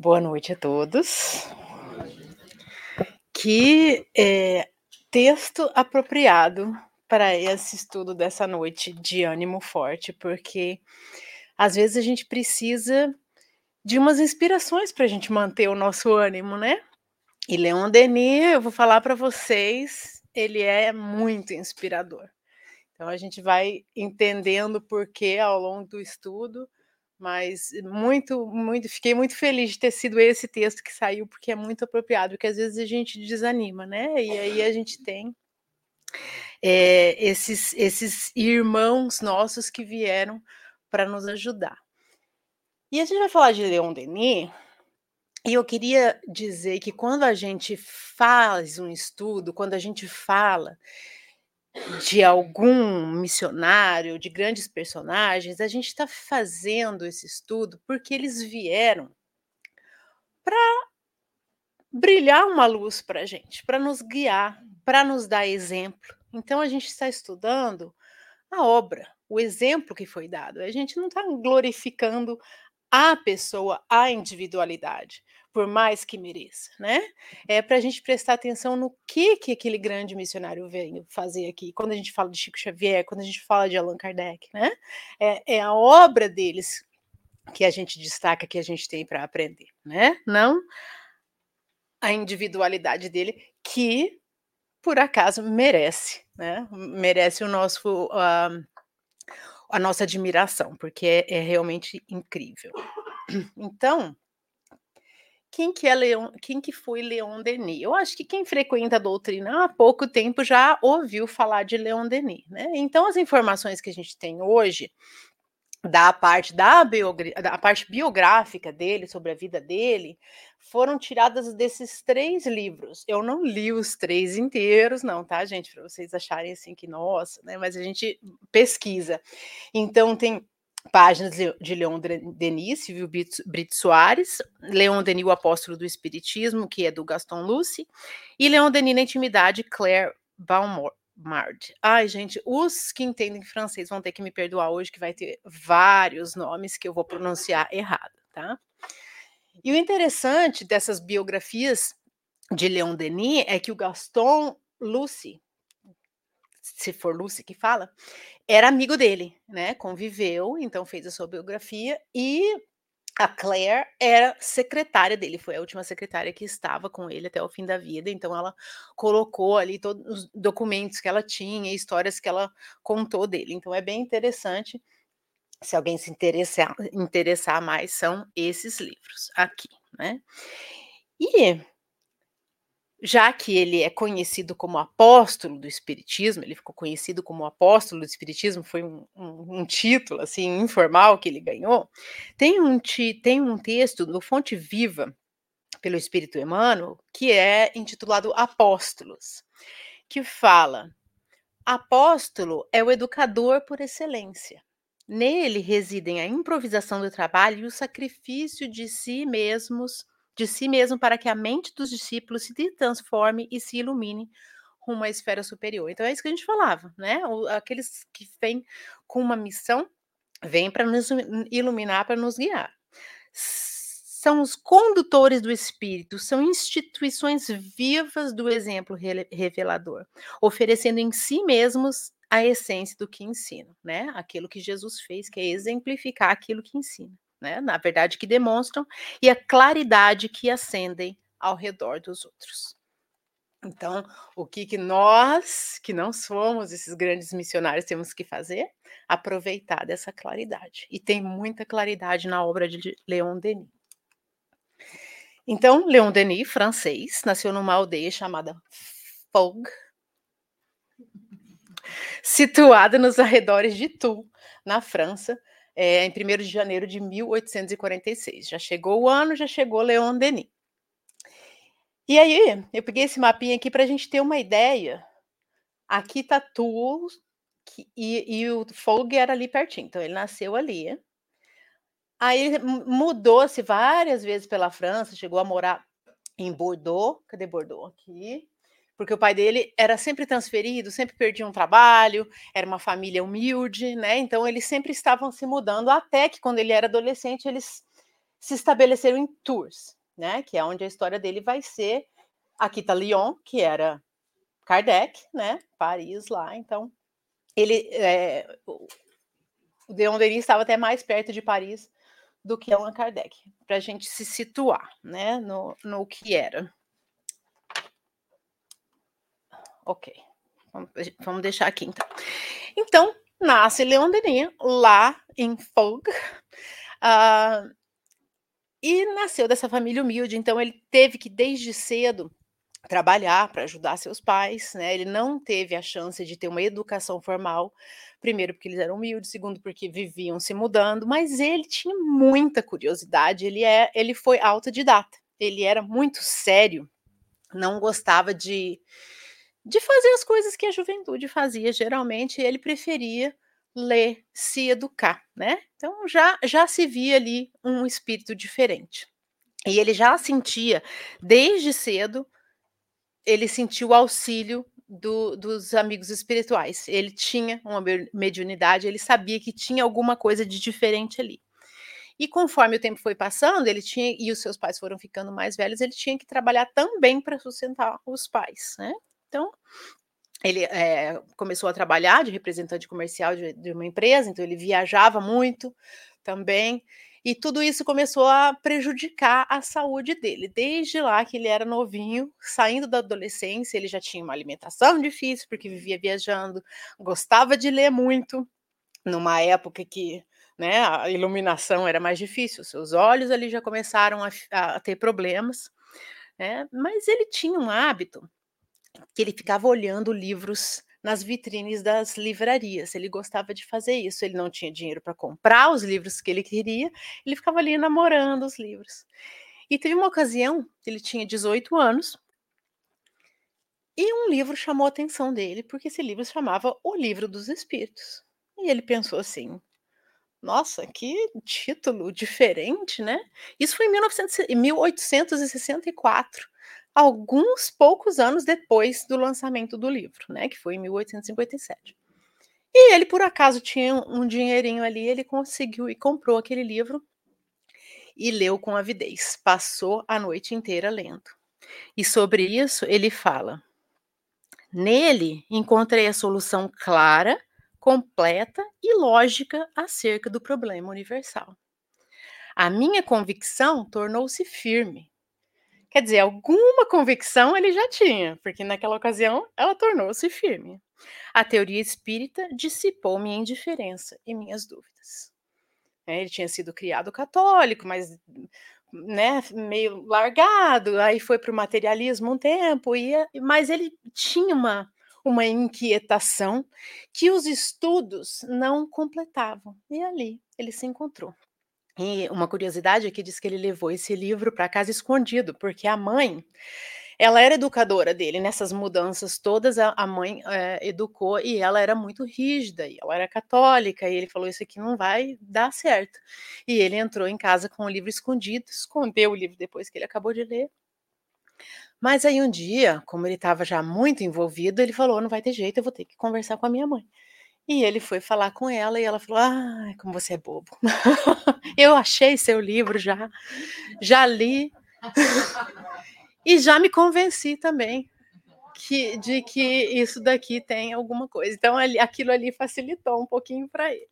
Boa noite a todos. Que é, texto apropriado para esse estudo dessa noite de ânimo forte, porque às vezes a gente precisa de umas inspirações para a gente manter o nosso ânimo, né? E Leon Denis, eu vou falar para vocês, ele é muito inspirador. Então a gente vai entendendo por que ao longo do estudo, mas muito, muito, fiquei muito feliz de ter sido esse texto que saiu, porque é muito apropriado, porque às vezes a gente desanima, né? E aí a gente tem é, esses, esses irmãos nossos que vieram para nos ajudar. E a gente vai falar de Leon Denis, e eu queria dizer que quando a gente faz um estudo, quando a gente fala de algum missionário, de grandes personagens, a gente está fazendo esse estudo porque eles vieram para brilhar uma luz para a gente, para nos guiar, para nos dar exemplo. Então a gente está estudando a obra, o exemplo que foi dado. A gente não está glorificando a pessoa, a individualidade, por mais que mereça, né? É para a gente prestar atenção no que que aquele grande missionário veio fazer aqui. Quando a gente fala de Chico Xavier, quando a gente fala de Allan Kardec, né? É, é a obra deles que a gente destaca, que a gente tem para aprender, né? Não a individualidade dele, que por acaso merece, né? Merece o nosso uh, a nossa admiração, porque é, é realmente incrível. Então, quem que é Leon, quem que foi Leon Denis? Eu acho que quem frequenta a doutrina há pouco tempo já ouviu falar de Leon Denis, né? Então as informações que a gente tem hoje da parte da, da parte biográfica dele, sobre a vida dele, foram tiradas desses três livros. Eu não li os três inteiros, não, tá, gente? Para vocês acharem assim que, nossa, né? Mas a gente pesquisa. Então, tem páginas de Leon Denis, Silvio Brito Soares, Leon Denis, o apóstolo do Espiritismo, que é do Gaston Lucy, e Leon Denis na intimidade, Claire Baumort. Mard. Ai, gente, os que entendem francês vão ter que me perdoar hoje, que vai ter vários nomes que eu vou pronunciar errado, tá? E o interessante dessas biografias de Leon Denis é que o Gaston Lucy, se for Lucy que fala, era amigo dele, né? Conviveu, então fez a sua biografia e a Claire era secretária dele, foi a última secretária que estava com ele até o fim da vida, então ela colocou ali todos os documentos que ela tinha, histórias que ela contou dele. Então é bem interessante. Se alguém se interessar, interessar mais, são esses livros aqui, né? E já que ele é conhecido como apóstolo do Espiritismo, ele ficou conhecido como apóstolo do Espiritismo, foi um, um, um título assim informal que ele ganhou. Tem um, tem um texto no Fonte Viva pelo Espírito Emmanuel que é intitulado Apóstolos, que fala: apóstolo é o educador por excelência. Nele residem a improvisação do trabalho e o sacrifício de si mesmos de si mesmo para que a mente dos discípulos se transforme e se ilumine rumo à esfera superior. Então é isso que a gente falava, né? Aqueles que vêm com uma missão vêm para nos iluminar, para nos guiar. São os condutores do espírito, são instituições vivas do exemplo revelador, oferecendo em si mesmos a essência do que ensinam, né? Aquilo que Jesus fez, que é exemplificar aquilo que ensina né? Na verdade, que demonstram, e a claridade que acendem ao redor dos outros. Então, o que, que nós, que não somos esses grandes missionários, temos que fazer? Aproveitar dessa claridade. E tem muita claridade na obra de Leon Denis. Então, Leon Denis, francês, nasceu numa aldeia chamada Fogue, situada nos arredores de Toul, na França, é, em 1 de janeiro de 1846. Já chegou o ano, já chegou Leon Denis. E aí, eu peguei esse mapinha aqui para a gente ter uma ideia. Aqui está Tours e, e, o Fogue era ali pertinho, então ele nasceu ali. Aí mudou-se várias vezes pela França, chegou a morar em Bordeaux. Cadê Bordeaux? Aqui porque o pai dele era sempre transferido, sempre perdia um trabalho, era uma família humilde, né? Então eles sempre estavam se mudando, até que quando ele era adolescente, eles se estabeleceram em Tours, né? Que é onde a história dele vai ser. Aqui está Lyon, que era Kardec, né? Paris lá. Então, ele, é, o Leon Denis estava até mais perto de Paris do que Allan Kardec, para a gente se situar, né? No, no que era. Ok, vamos deixar aqui então. Então, nasce Leon Denis lá em Fogue. Uh, e nasceu dessa família humilde, então ele teve que, desde cedo, trabalhar para ajudar seus pais, né? Ele não teve a chance de ter uma educação formal, primeiro porque eles eram humildes, segundo porque viviam se mudando, mas ele tinha muita curiosidade, ele é, ele foi autodidata. Ele era muito sério, não gostava de de fazer as coisas que a juventude fazia geralmente, ele preferia ler, se educar, né? Então já já se via ali um espírito diferente. E ele já sentia desde cedo, ele sentiu o auxílio do, dos amigos espirituais. Ele tinha uma mediunidade, ele sabia que tinha alguma coisa de diferente ali. E conforme o tempo foi passando, ele tinha e os seus pais foram ficando mais velhos, ele tinha que trabalhar também para sustentar os pais, né? Então, ele é, começou a trabalhar de representante comercial de, de, uma empresa, então ele viajava muito também, e tudo isso começou a prejudicar a saúde dele. Desde lá que ele era novinho, saindo da adolescência, ele já tinha uma alimentação difícil, porque vivia viajando, gostava de ler muito, numa época que né, a iluminação era mais difícil, seus olhos ali já começaram a, a ter problemas, né, mas ele tinha um hábito que ele ficava olhando livros nas vitrines das livrarias. Ele gostava de fazer isso. Ele não tinha dinheiro para comprar os livros que ele queria, ele ficava ali namorando os livros. E teve uma ocasião, ele tinha 18 anos, e um livro chamou a atenção dele, porque esse livro se chamava O Livro dos Espíritos. E ele pensou assim: nossa, que título diferente, né? Isso foi em 1900, 1864 alguns poucos anos depois do lançamento do livro, né, que foi em 1857. E ele, por acaso, tinha um dinheirinho ali, ele conseguiu e comprou aquele livro e leu com avidez. Passou a noite inteira lendo. E sobre isso ele fala: Nele encontrei a solução clara, completa e lógica acerca do problema universal. A minha convicção tornou-se firme Quer dizer, alguma convicção ele já tinha, porque naquela ocasião ela tornou-se firme. A teoria espírita dissipou minha indiferença e minhas dúvidas. É, ele tinha sido criado católico, mas né, meio largado, aí foi para o materialismo um tempo, ia, mas ele tinha uma, uma inquietação que os estudos não completavam. E ali ele se encontrou. E uma curiosidade aqui diz que ele levou esse livro para casa escondido, porque a mãe, ela era educadora dele nessas mudanças todas, a, a mãe é, educou e ela era muito rígida, e ela era católica, e ele falou: Isso aqui não vai dar certo. E ele entrou em casa com o livro escondido, escondeu o livro depois que ele acabou de ler. Mas aí um dia, como ele estava já muito envolvido, ele falou: Não vai ter jeito, eu vou ter que conversar com a minha mãe. E ele foi falar com ela e ela falou: "Ah, como você é bobo. eu achei seu livro já, já li e já me convenci também que, de que isso daqui tem alguma coisa. Então ali, aquilo ali facilitou um pouquinho para ele.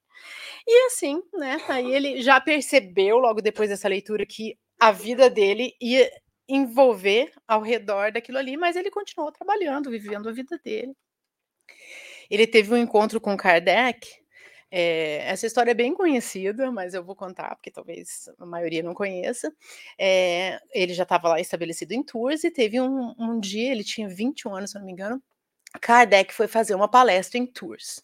E assim, né? Aí ele já percebeu logo depois dessa leitura que a vida dele ia envolver ao redor daquilo ali, mas ele continuou trabalhando, vivendo a vida dele. Ele teve um encontro com Kardec. É, essa história é bem conhecida, mas eu vou contar, porque talvez a maioria não conheça. É, ele já estava lá estabelecido em Tours e teve um, um dia, ele tinha 21 anos, se não me engano, Kardec foi fazer uma palestra em Tours.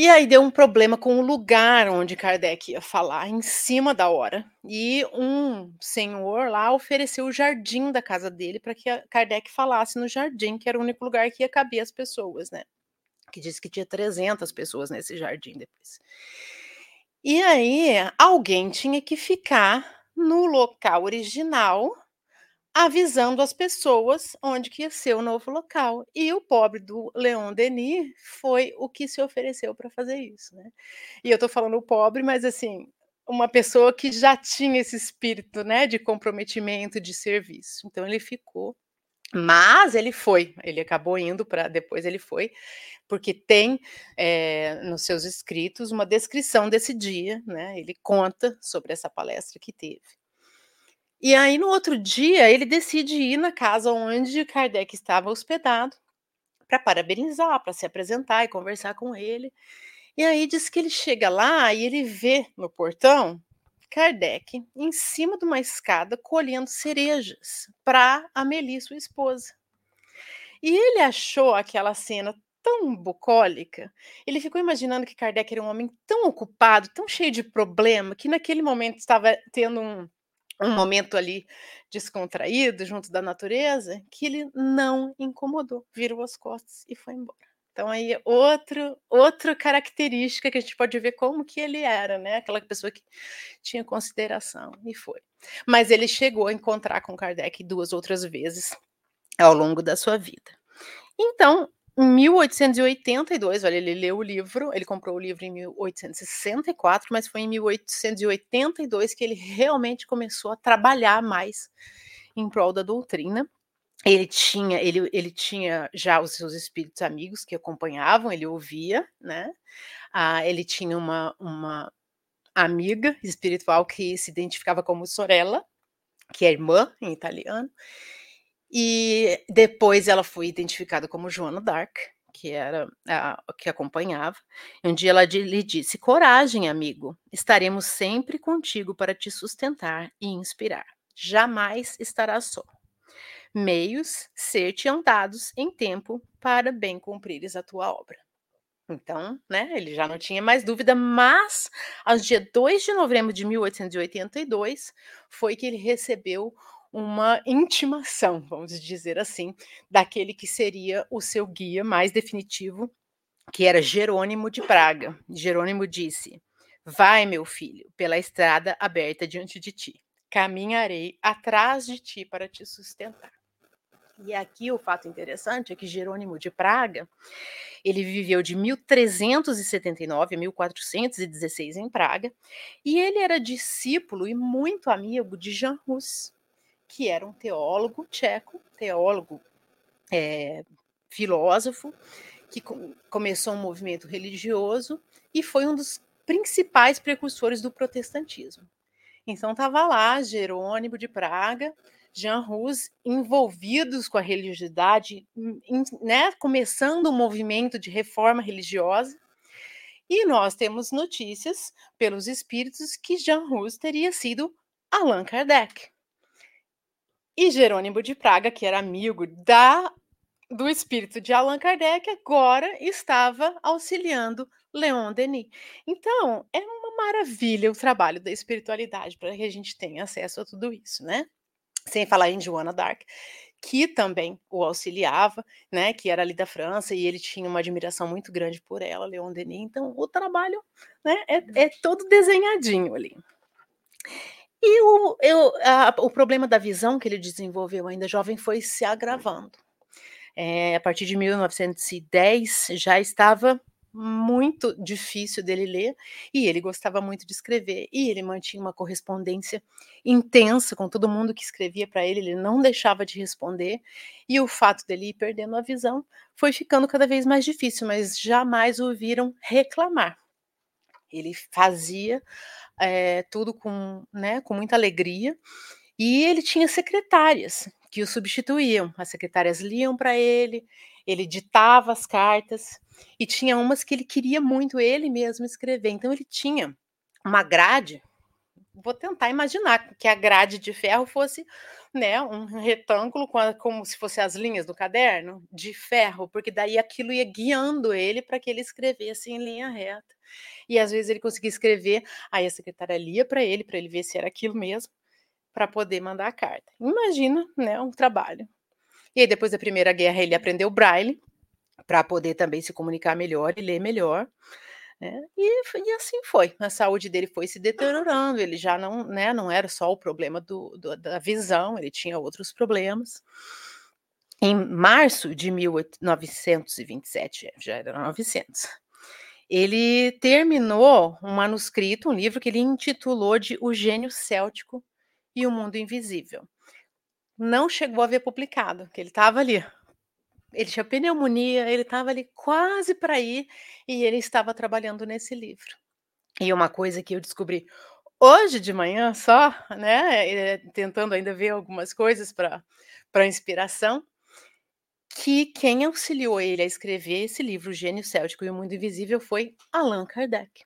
E aí deu um problema com o lugar onde Kardec ia falar, em cima da hora. E um senhor lá ofereceu o jardim da casa dele para que Kardec falasse no jardim, que era o único lugar que ia caber as pessoas, né? Que disse que tinha 300 pessoas nesse jardim depois. E aí alguém tinha que ficar no local original avisando as pessoas onde que ia ser o novo local. E o pobre do Leon Denis foi o que se ofereceu para fazer isso, né? E eu estou falando o pobre, mas assim, uma pessoa que já tinha esse espírito, né, de comprometimento, de serviço. Então ele ficou, mas ele foi, ele acabou indo para depois ele foi, porque tem é, nos seus escritos uma descrição desse dia, né? Ele conta sobre essa palestra que teve. E aí, no outro dia, ele decide ir na casa onde Kardec estava hospedado para parabenizar, para se apresentar e conversar com ele. E aí diz que ele chega lá e ele vê no portão Kardec em cima de uma escada colhendo cerejas para Amélie, sua esposa. E ele achou aquela cena tão bucólica, ele ficou imaginando que Kardec era um homem tão ocupado, tão cheio de problema, que naquele momento estava tendo um, um momento ali descontraído junto da natureza, que ele não incomodou, virou as costas e foi embora. Então aí outro outra característica que a gente pode ver como que ele era, né? Aquela pessoa que tinha consideração e foi. Mas ele chegou a encontrar com Kardec duas outras vezes ao longo da sua vida. Então, em 1882, olha, ele leu o livro, ele comprou o livro em 1864, mas foi em 1882 que ele realmente começou a trabalhar mais em prol da doutrina. Ele tinha, ele, ele tinha já os seus espíritos amigos que acompanhavam, ele ouvia, né? Ah, ele tinha uma, uma amiga espiritual que se identificava como Sorella, que é irmã em italiano, e depois ela foi identificada como Joana Dark, que era a que acompanhava. Um dia ela lhe disse: Coragem, amigo, estaremos sempre contigo para te sustentar e inspirar. Jamais estarás só. Meios ser-te andados em tempo para bem cumprires a tua obra. Então, né, ele já não tinha mais dúvida, mas aos dia 2 de novembro de 1882 foi que ele recebeu uma intimação, vamos dizer assim, daquele que seria o seu guia mais definitivo, que era Jerônimo de Praga. Jerônimo disse: Vai, meu filho, pela estrada aberta diante de ti. Caminharei atrás de ti para te sustentar. E aqui o fato interessante é que Jerônimo de Praga, ele viveu de 1379 a 1416 em Praga, e ele era discípulo e muito amigo de Jean Hus, que era um teólogo tcheco, teólogo é, filósofo, que com, começou um movimento religioso e foi um dos principais precursores do protestantismo. Então estava lá Jerônimo de Praga, Jean Hus envolvidos com a religiosidade, né, começando um movimento de reforma religiosa. E nós temos notícias pelos espíritos que Jean Hus teria sido Allan Kardec. E Jerônimo de Praga, que era amigo da do espírito de Allan Kardec, agora estava auxiliando Leon Denis. Então, é uma maravilha o trabalho da espiritualidade para que a gente tenha acesso a tudo isso, né? Sem falar em Joana d'Arc, que também o auxiliava, né, que era ali da França, e ele tinha uma admiração muito grande por ela, Leon Denis. Então, o trabalho né, é, é todo desenhadinho ali. E o, eu, a, o problema da visão que ele desenvolveu ainda jovem foi se agravando. É, a partir de 1910 já estava muito difícil dele ler e ele gostava muito de escrever e ele mantinha uma correspondência intensa com todo mundo que escrevia para ele, ele não deixava de responder e o fato dele ir perdendo a visão foi ficando cada vez mais difícil, mas jamais o viram reclamar. Ele fazia é, tudo com, né, com muita alegria. E ele tinha secretárias que o substituíam. As secretárias liam para ele, ele ditava as cartas, e tinha umas que ele queria muito ele mesmo escrever. Então ele tinha uma grade. Vou tentar imaginar que a grade de ferro fosse né, um retângulo com a, como se fosse as linhas do caderno de ferro, porque daí aquilo ia guiando ele para que ele escrevesse em linha reta. E às vezes ele conseguia escrever, aí a secretária lia para ele, para ele ver se era aquilo mesmo, para poder mandar a carta. Imagina, né, um trabalho. E aí depois da Primeira Guerra ele aprendeu braille para poder também se comunicar melhor e ler melhor. Né? E, e, assim foi. A saúde dele foi se deteriorando. Ele já não, né, não era só o problema do, do, da visão, ele tinha outros problemas. Em março de 1927, já era 900, ele terminou um manuscrito, um livro que ele intitulou de O Gênio Céltico e o Mundo Invisível. Não chegou a ver publicado, que ele estava ali. Ele tinha pneumonia, ele estava ali quase para ir e ele estava trabalhando nesse livro. E uma coisa que eu descobri hoje de manhã só, né, eh, tentando ainda ver algumas coisas para inspiração, que quem auxiliou ele a escrever esse livro, Gênio Céltico e o Mundo Invisível, foi Allan Kardec.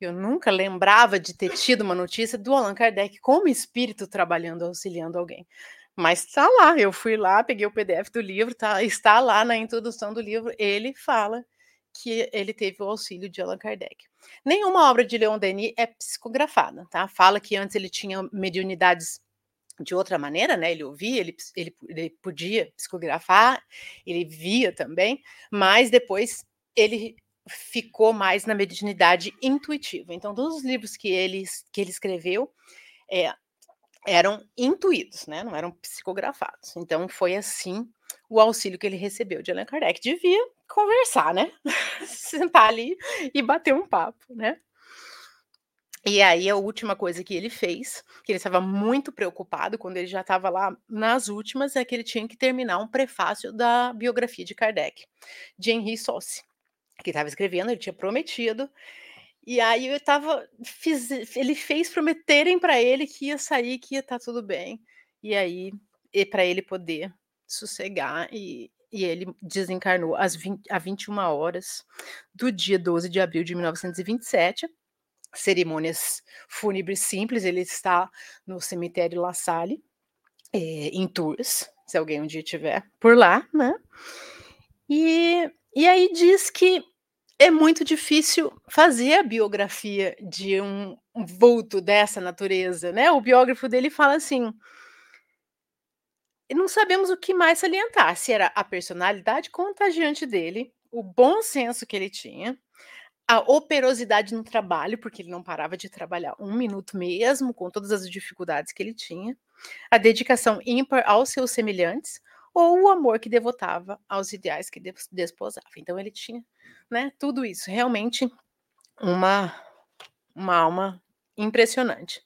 Eu nunca lembrava de ter tido uma notícia do Allan Kardec como espírito trabalhando, auxiliando alguém. Mas está lá, eu fui lá, peguei o PDF do livro, tá, está lá na introdução do livro, ele fala que ele teve o auxílio de Allan Kardec. Nenhuma obra de Leon Denis é psicografada, tá? Fala que antes ele tinha mediunidades de outra maneira, né? Ele ouvia, ele, ele, ele podia psicografar, ele via também, mas depois ele ficou mais na mediunidade intuitiva. Então, todos os livros que ele, que ele escreveu é, eram intuídos, né? Não eram psicografados. Então, foi assim o auxílio que ele recebeu de Allan Kardec. Devia conversar, né? Sentar ali e bater um papo, né? E aí a última coisa que ele fez, que ele estava muito preocupado quando ele já estava lá nas últimas, é que ele tinha que terminar um prefácio da biografia de Kardec, de Henri Sauce, que estava escrevendo, ele tinha prometido. E aí eu tava, fiz, ele fez prometerem para ele que ia sair, que ia estar tá tudo bem. E aí, para ele poder sossegar e, e ele desencarnou às 20, a 21 horas do dia 12 de abril de 1927 cerimônias fúnebres simples, ele está no cemitério La Salle, é, em Tours, se alguém um dia tiver por lá, né? E, e aí diz que é muito difícil fazer a biografia de um, vulto dessa natureza, né? O biógrafo dele fala assim: não sabemos o que mais salientar, se era a personalidade contagiante dele, o bom senso que ele tinha, a operosidade no trabalho, porque ele não parava de trabalhar um minuto mesmo, com todas as dificuldades que ele tinha, a dedicação ímpar aos seus semelhantes, ou o amor que devotava aos ideais que desposava. Então ele tinha, né, tudo isso, realmente uma uma alma impressionante.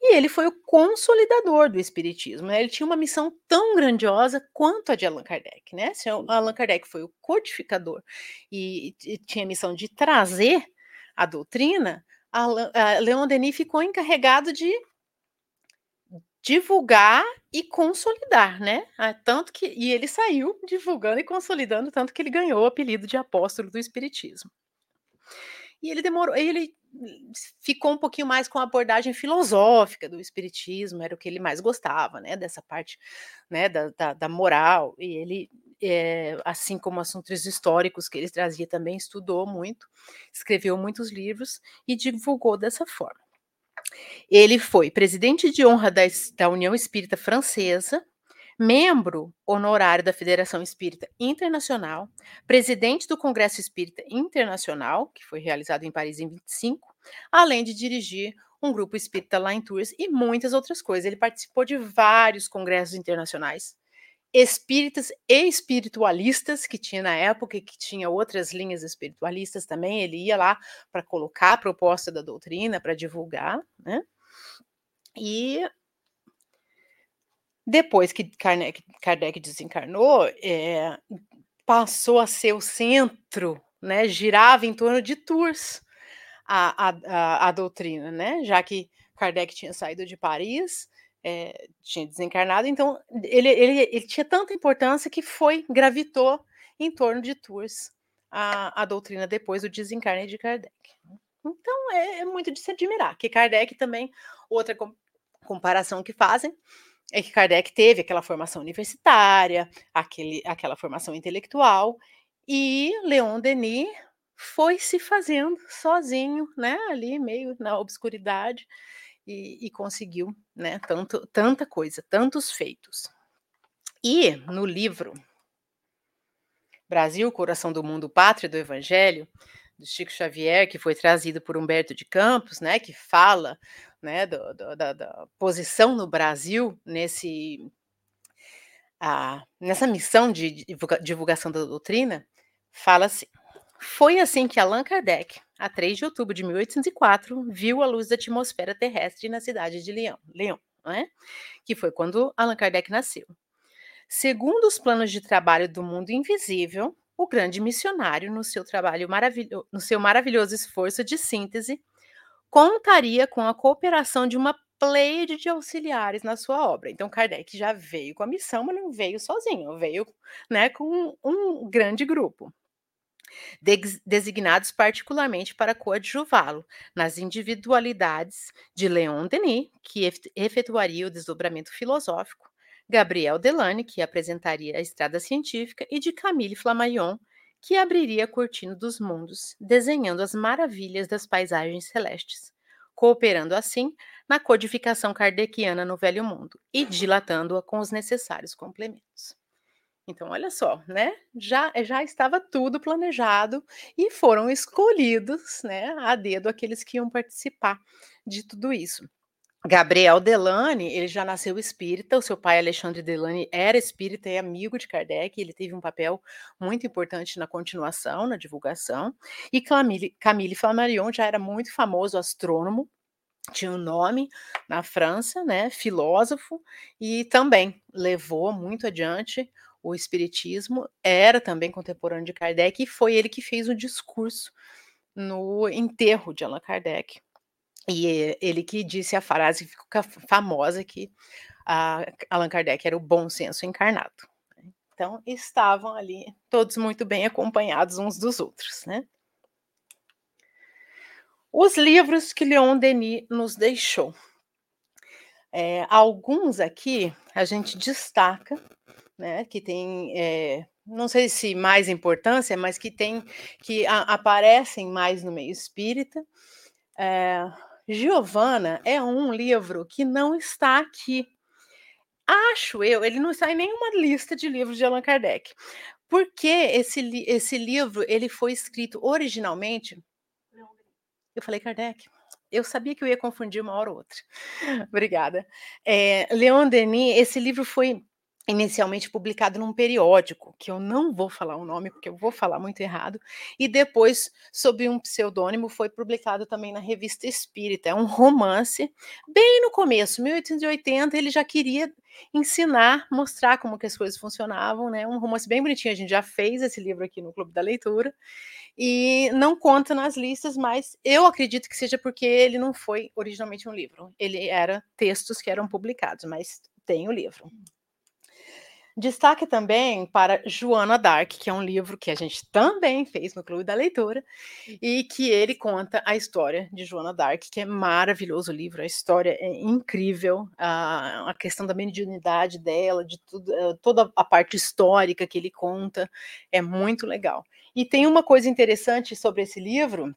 E ele foi o consolidador do espiritismo. Né? Ele tinha uma missão tão grandiosa quanto a de Allan Kardec, né? Se Allan Kardec foi o codificador e, e tinha a missão de trazer a doutrina, a Leon Denis ficou encarregado de divulgar e consolidar, né? Ah, tanto que e ele saiu divulgando e consolidando tanto que ele ganhou o apelido de apóstolo do espiritismo. E ele demorou, ele ficou um pouquinho mais com a abordagem filosófica do espiritismo, era o que ele mais gostava, né, dessa parte, né, da, da, da moral, e ele, é, assim como assuntos históricos que ele trazia também, estudou muito, escreveu muitos livros e divulgou dessa forma. Ele foi presidente de honra da, da União Espírita Francesa, membro honorário da Federação Espírita Internacional, presidente do Congresso Espírita Internacional, que foi realizado em Paris em 25, além de dirigir um grupo espírita lá em Tours e muitas outras coisas. Ele participou de vários congressos internacionais, espíritas e espiritualistas que tinha na época e que tinha outras linhas espiritualistas também. Ele ia lá para colocar a proposta da doutrina, para divulgar, né? E depois que Kardec, Kardec desencarnou, é, passou a ser o centro, né, girava em torno de Tours a, a, a, a doutrina, né, já que Kardec tinha saído de Paris, é, tinha desencarnado, então ele, ele, ele, tinha tanta importância que foi, gravitou em torno de Tours a, a doutrina depois do desencarne de Kardec. Então é, é muito de se admirar, que Kardec também, outra comparação que fazem, é que Kardec teve aquela formação universitária, aquele, aquela formação intelectual, e Leon Denis foi se fazendo sozinho, né, ali meio na obscuridade, e, e conseguiu, né, tanto, tanta coisa, tantos feitos. E no livro Brasil, Coração do Mundo, Pátria do Evangelho, do Chico Xavier, que foi trazido por Humberto de Campos, né, que fala né, do, do, da, da, posição no Brasil nesse, a, nessa missão de divulgação da doutrina, fala assim: Foi assim que Allan Kardec, a 3 de outubro de 1804, viu a luz da atmosfera terrestre na cidade de Leão, Leão né? que foi quando Allan Kardec nasceu. Segundo os planos de trabalho do mundo invisível, o grande missionário, no seu trabalho maravilhoso, no seu maravilhoso esforço de síntese, contaria com a cooperação de uma pleide de auxiliares na sua obra. Então, Kardec já veio com a missão, mas não veio sozinho, veio né, com um grande grupo designados particularmente para coadjuvá-lo nas individualidades de Leon Denis, que efetuaria o desdobramento filosófico, Gabriel Delane, que apresentaria a estrada científica, e de Camille Flammarion, que abriria a cortina dos mundos, desenhando as maravilhas das paisagens celestes, cooperando assim na codificação kardeciana no Velho Mundo e dilatando-a com os necessários complementos. Então, olha só, né? Já, já estava tudo planejado e foram escolhidos, né, a dedo aqueles que iam participar de tudo isso. Gabriel Delane, ele já nasceu espírita, o seu pai Alexandre Delane era espírita e amigo de Kardec, ele teve um papel muito importante na continuação, na divulgação, e Camille, Camille Flammarion já era muito famoso astrônomo, tinha um nome na França, né, filósofo, e também levou muito adiante o espiritismo, era também contemporâneo de Kardec e foi ele que fez o discurso no enterro de Allan Kardec. E ele que disse a frase que ficou famosa que Allan Kardec era o bom senso encarnado. Né. Então, estavam ali todos muito bem acompanhados uns dos outros, né? Os livros que Leon Denis nos deixou. É, alguns aqui a gente destaca né, que tem, é, não sei se mais importância, mas que tem, que a, aparecem mais no meio espírita. É, Giovana é um livro que não está aqui. Acho eu, ele não está em nenhuma lista de livros de Allan Kardec. Porque esse, esse livro ele foi escrito originalmente. Eu falei Kardec. Eu sabia que eu ia confundir uma hora ou outra. Obrigada. É, Leon Denis, esse livro foi inicialmente publicado num periódico, que eu não vou falar o nome porque eu vou falar muito errado, e depois, sob um pseudônimo, foi publicado também na Revista Espírita. É um romance, bem no começo, 1880, ele já queria ensinar, mostrar como que as coisas funcionavam, né? Um romance bem bonitinho, a gente já fez esse livro aqui no Clube da Leitura, e não conta nas listas, mas eu acredito que seja porque ele não foi originalmente um livro, ele era textos que eram publicados, mas tem o livro. Destaque também para Joana Dark, que é um livro que a gente também fez no Clube da Leitura, e que ele conta a história de Joana Dark, que é maravilhoso o livro, a história é incrível, a, a questão da mediunidade dela, de tudo, eh, toda a parte histórica que ele conta, é muito legal. E tem uma coisa interessante sobre esse livro,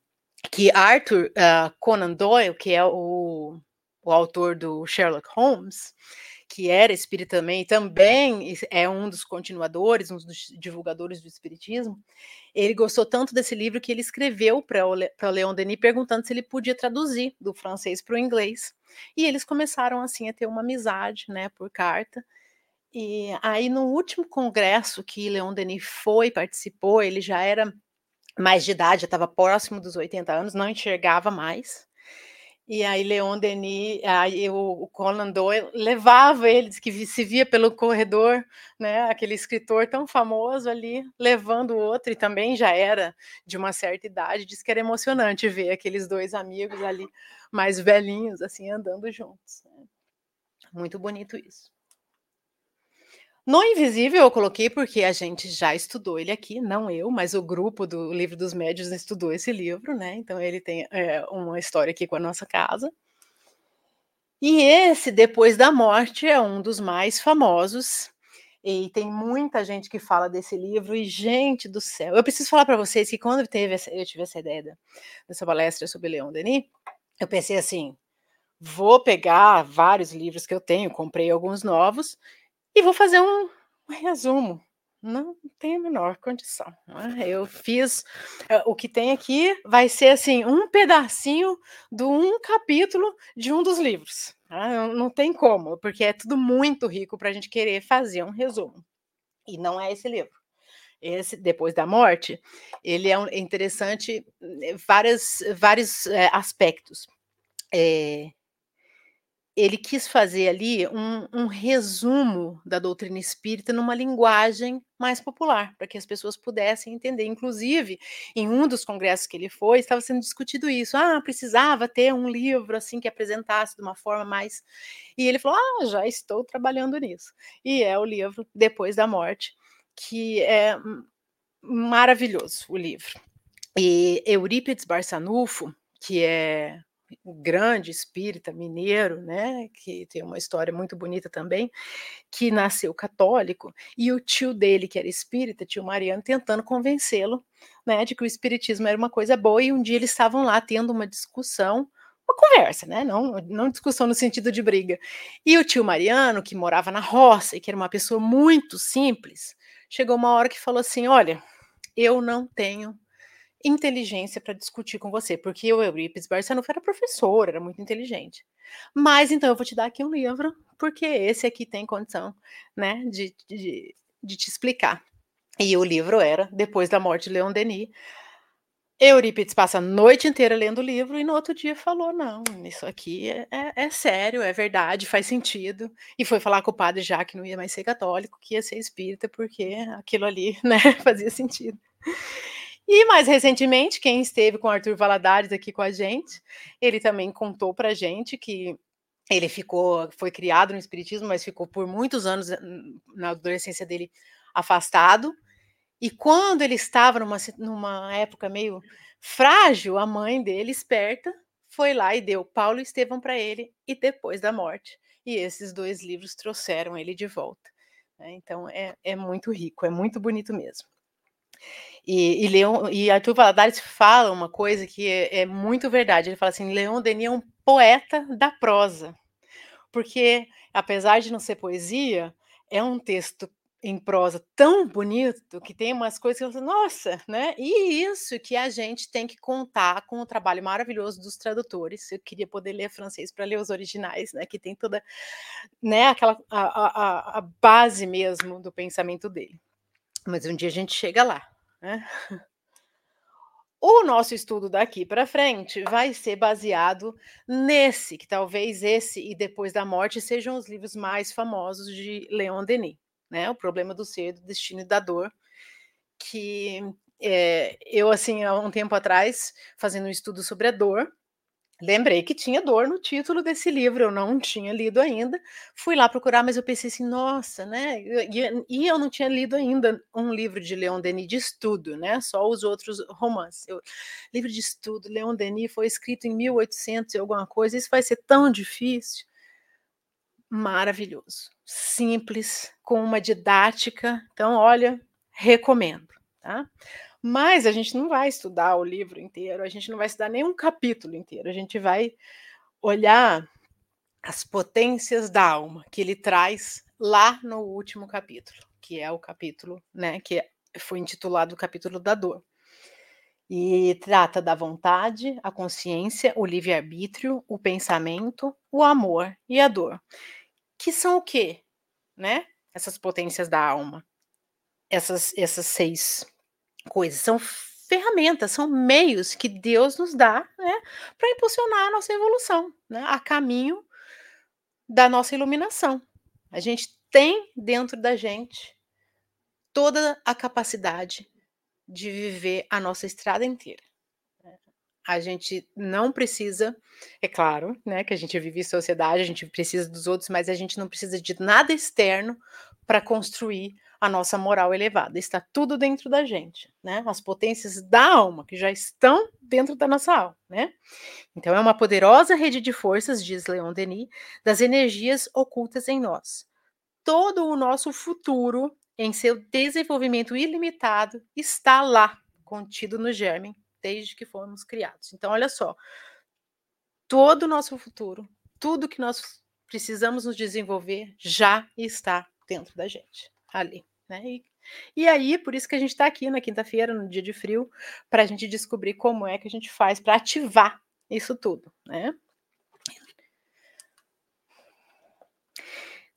que Arthur uh, Conan Doyle, que é o, o autor do Sherlock Holmes, que era espírita também, também é um dos continuadores, um dos divulgadores do espiritismo, ele gostou tanto desse livro que ele escreveu para o, o Leon Denis perguntando se ele podia traduzir do francês para o inglês. E eles começaram assim a ter uma amizade, né, por carta. E aí no último congresso que Leon Denis foi, participou, ele já era mais de idade, já estava próximo dos 80 anos, não enxergava mais. E aí Leon Denis, aí o, Conan Doyle levava eles que se via pelo corredor, né, aquele escritor tão famoso ali, levando o outro, e também já era de uma certa idade, diz que era emocionante ver aqueles dois amigos ali, mais velhinhos, assim, andando juntos. Né? Muito bonito isso. No Invisível eu coloquei porque a gente já estudou ele aqui, não eu, mas o grupo do Livro dos Médios estudou esse livro, né? Então ele tem é, uma história aqui com a nossa casa. E esse, Depois da Morte, é um dos mais famosos. E tem muita gente que fala desse livro. E, gente do céu, eu preciso falar para vocês que quando teve essa, eu tive essa ideia dessa palestra sobre Leon Denis, eu pensei assim: vou pegar vários livros que eu tenho, comprei alguns novos e vou fazer um, um resumo. Não tem a menor condição. Né? Eu fiz uh, o que tem aqui vai ser assim um pedacinho de um capítulo de um dos livros. Né? Não, tem como, porque é tudo muito rico para a gente querer fazer um resumo. E não é esse livro. esse depois da morte, ele é, um, é interessante eh, várias, vários é, aspectos. É, ele quis fazer ali um, um, resumo da doutrina espírita numa linguagem mais popular, para que as pessoas pudessem entender. Inclusive, em um dos congressos que ele foi, estava sendo discutido isso. Ah, precisava ter um livro assim que apresentasse de uma forma mais. E ele falou: Ah, já estou trabalhando nisso. E é o livro Depois da Morte, que é maravilhoso o livro. E Eurípides Barçanufo, que é um grande espírita mineiro, né, que tem uma história muito bonita também, que nasceu católico, e o tio dele, que era espírita, tio Mariano, tentando convencê-lo, né, de que o espiritismo era uma coisa boa, e um dia eles estavam lá tendo uma discussão, uma conversa, né, não, não discussão no sentido de briga. E o tio Mariano, que morava na roça e que era uma pessoa muito simples, chegou uma hora que falou assim: "Olha, eu não tenho inteligência para discutir com você, porque o Eurípides Barçanufo era professor, era muito inteligente. Mas então eu vou te dar aqui um livro, porque esse aqui tem condição, né, de, de, de te explicar. E o livro era Depois da Morte de Leon Denis. Eurípides passa a noite inteira lendo o livro e no outro dia falou: não, isso aqui é, é, é, sério, é verdade, faz sentido. E foi falar com o padre já que não ia mais ser católico, que ia ser espírita, porque aquilo ali né, fazia sentido. E mais recentemente, quem esteve com o Arthur Valadares aqui com a gente, ele também contou para gente que ele ficou, foi criado no espiritismo, mas ficou por muitos anos eh, na adolescência dele afastado. E quando ele estava numa, numa época meio frágil, a mãe dele, esperta, foi lá e deu Paulo e Estevão para ele, e depois da morte. E esses dois livros trouxeram ele de volta. Né? Então é, é muito rico, é muito bonito mesmo. E, e, Leon, e Arthur Valadares fala uma coisa que é, é, muito verdade. Ele fala assim: Leon Denis é um poeta da prosa, porque apesar de não ser poesia, é um texto em prosa tão bonito que tem umas coisas que eu falo, nossa, né? E isso que a gente tem que contar com o trabalho maravilhoso dos tradutores. Eu queria poder ler francês para ler os originais, né? Que tem toda, né? Aquela a, a, a base mesmo do pensamento dele. Mas um dia a gente chega lá. Né? O nosso estudo daqui para frente vai ser baseado nesse, que talvez esse e Depois da Morte sejam os livros mais famosos de Leon Denis, né? O Problema do Ser, do Destino e da Dor, que é, eu, assim, há um tempo atrás, fazendo um estudo sobre a dor, lembrei que tinha dor no título desse livro, eu não tinha lido ainda. Fui lá procurar, mas eu pensei assim, nossa, né? E, e eu não tinha lido ainda um livro de Leon Denis de estudo, né? Só os outros romances. Eu, livro de estudo, Leon Denis foi escrito em 1800 e alguma coisa, isso vai ser tão difícil. Maravilhoso, simples, com uma didática. Então, olha, recomendo, tá? Mas a gente não vai estudar o livro inteiro, a gente não vai estudar nenhum capítulo inteiro, a gente vai olhar as potências da alma que ele traz lá no último capítulo, que é o capítulo, né, que foi intitulado o capítulo da dor. E trata da vontade, a consciência, o livre-arbítrio, o pensamento, o amor e a dor. Que são o quê? Né? Essas potências da alma. Essas, essas seis coisas, são ferramentas, são meios que Deus nos dá né, para impulsionar a nossa evolução, né, a caminho da nossa iluminação. A gente tem dentro da gente toda a capacidade de viver a nossa estrada inteira. A gente não precisa, é claro, né, que a gente vive em sociedade, a gente precisa dos outros, mas a gente não precisa de nada externo para construir a nossa moral elevada. Está tudo dentro da gente, né? As potências da alma que já estão dentro da nossa alma, né? Então é uma poderosa rede de forças, diz Leon Denis, das energias ocultas em nós. Todo o nosso futuro, em seu desenvolvimento ilimitado, está lá, contido no germe, desde que fomos criados. Então, olha só, todo o nosso futuro, tudo que nós precisamos nos desenvolver já está dentro da gente, ali. Né? E, e aí, por isso que a gente está aqui na quinta-feira, no dia de frio, para a gente descobrir como é que a gente faz para ativar isso tudo, né?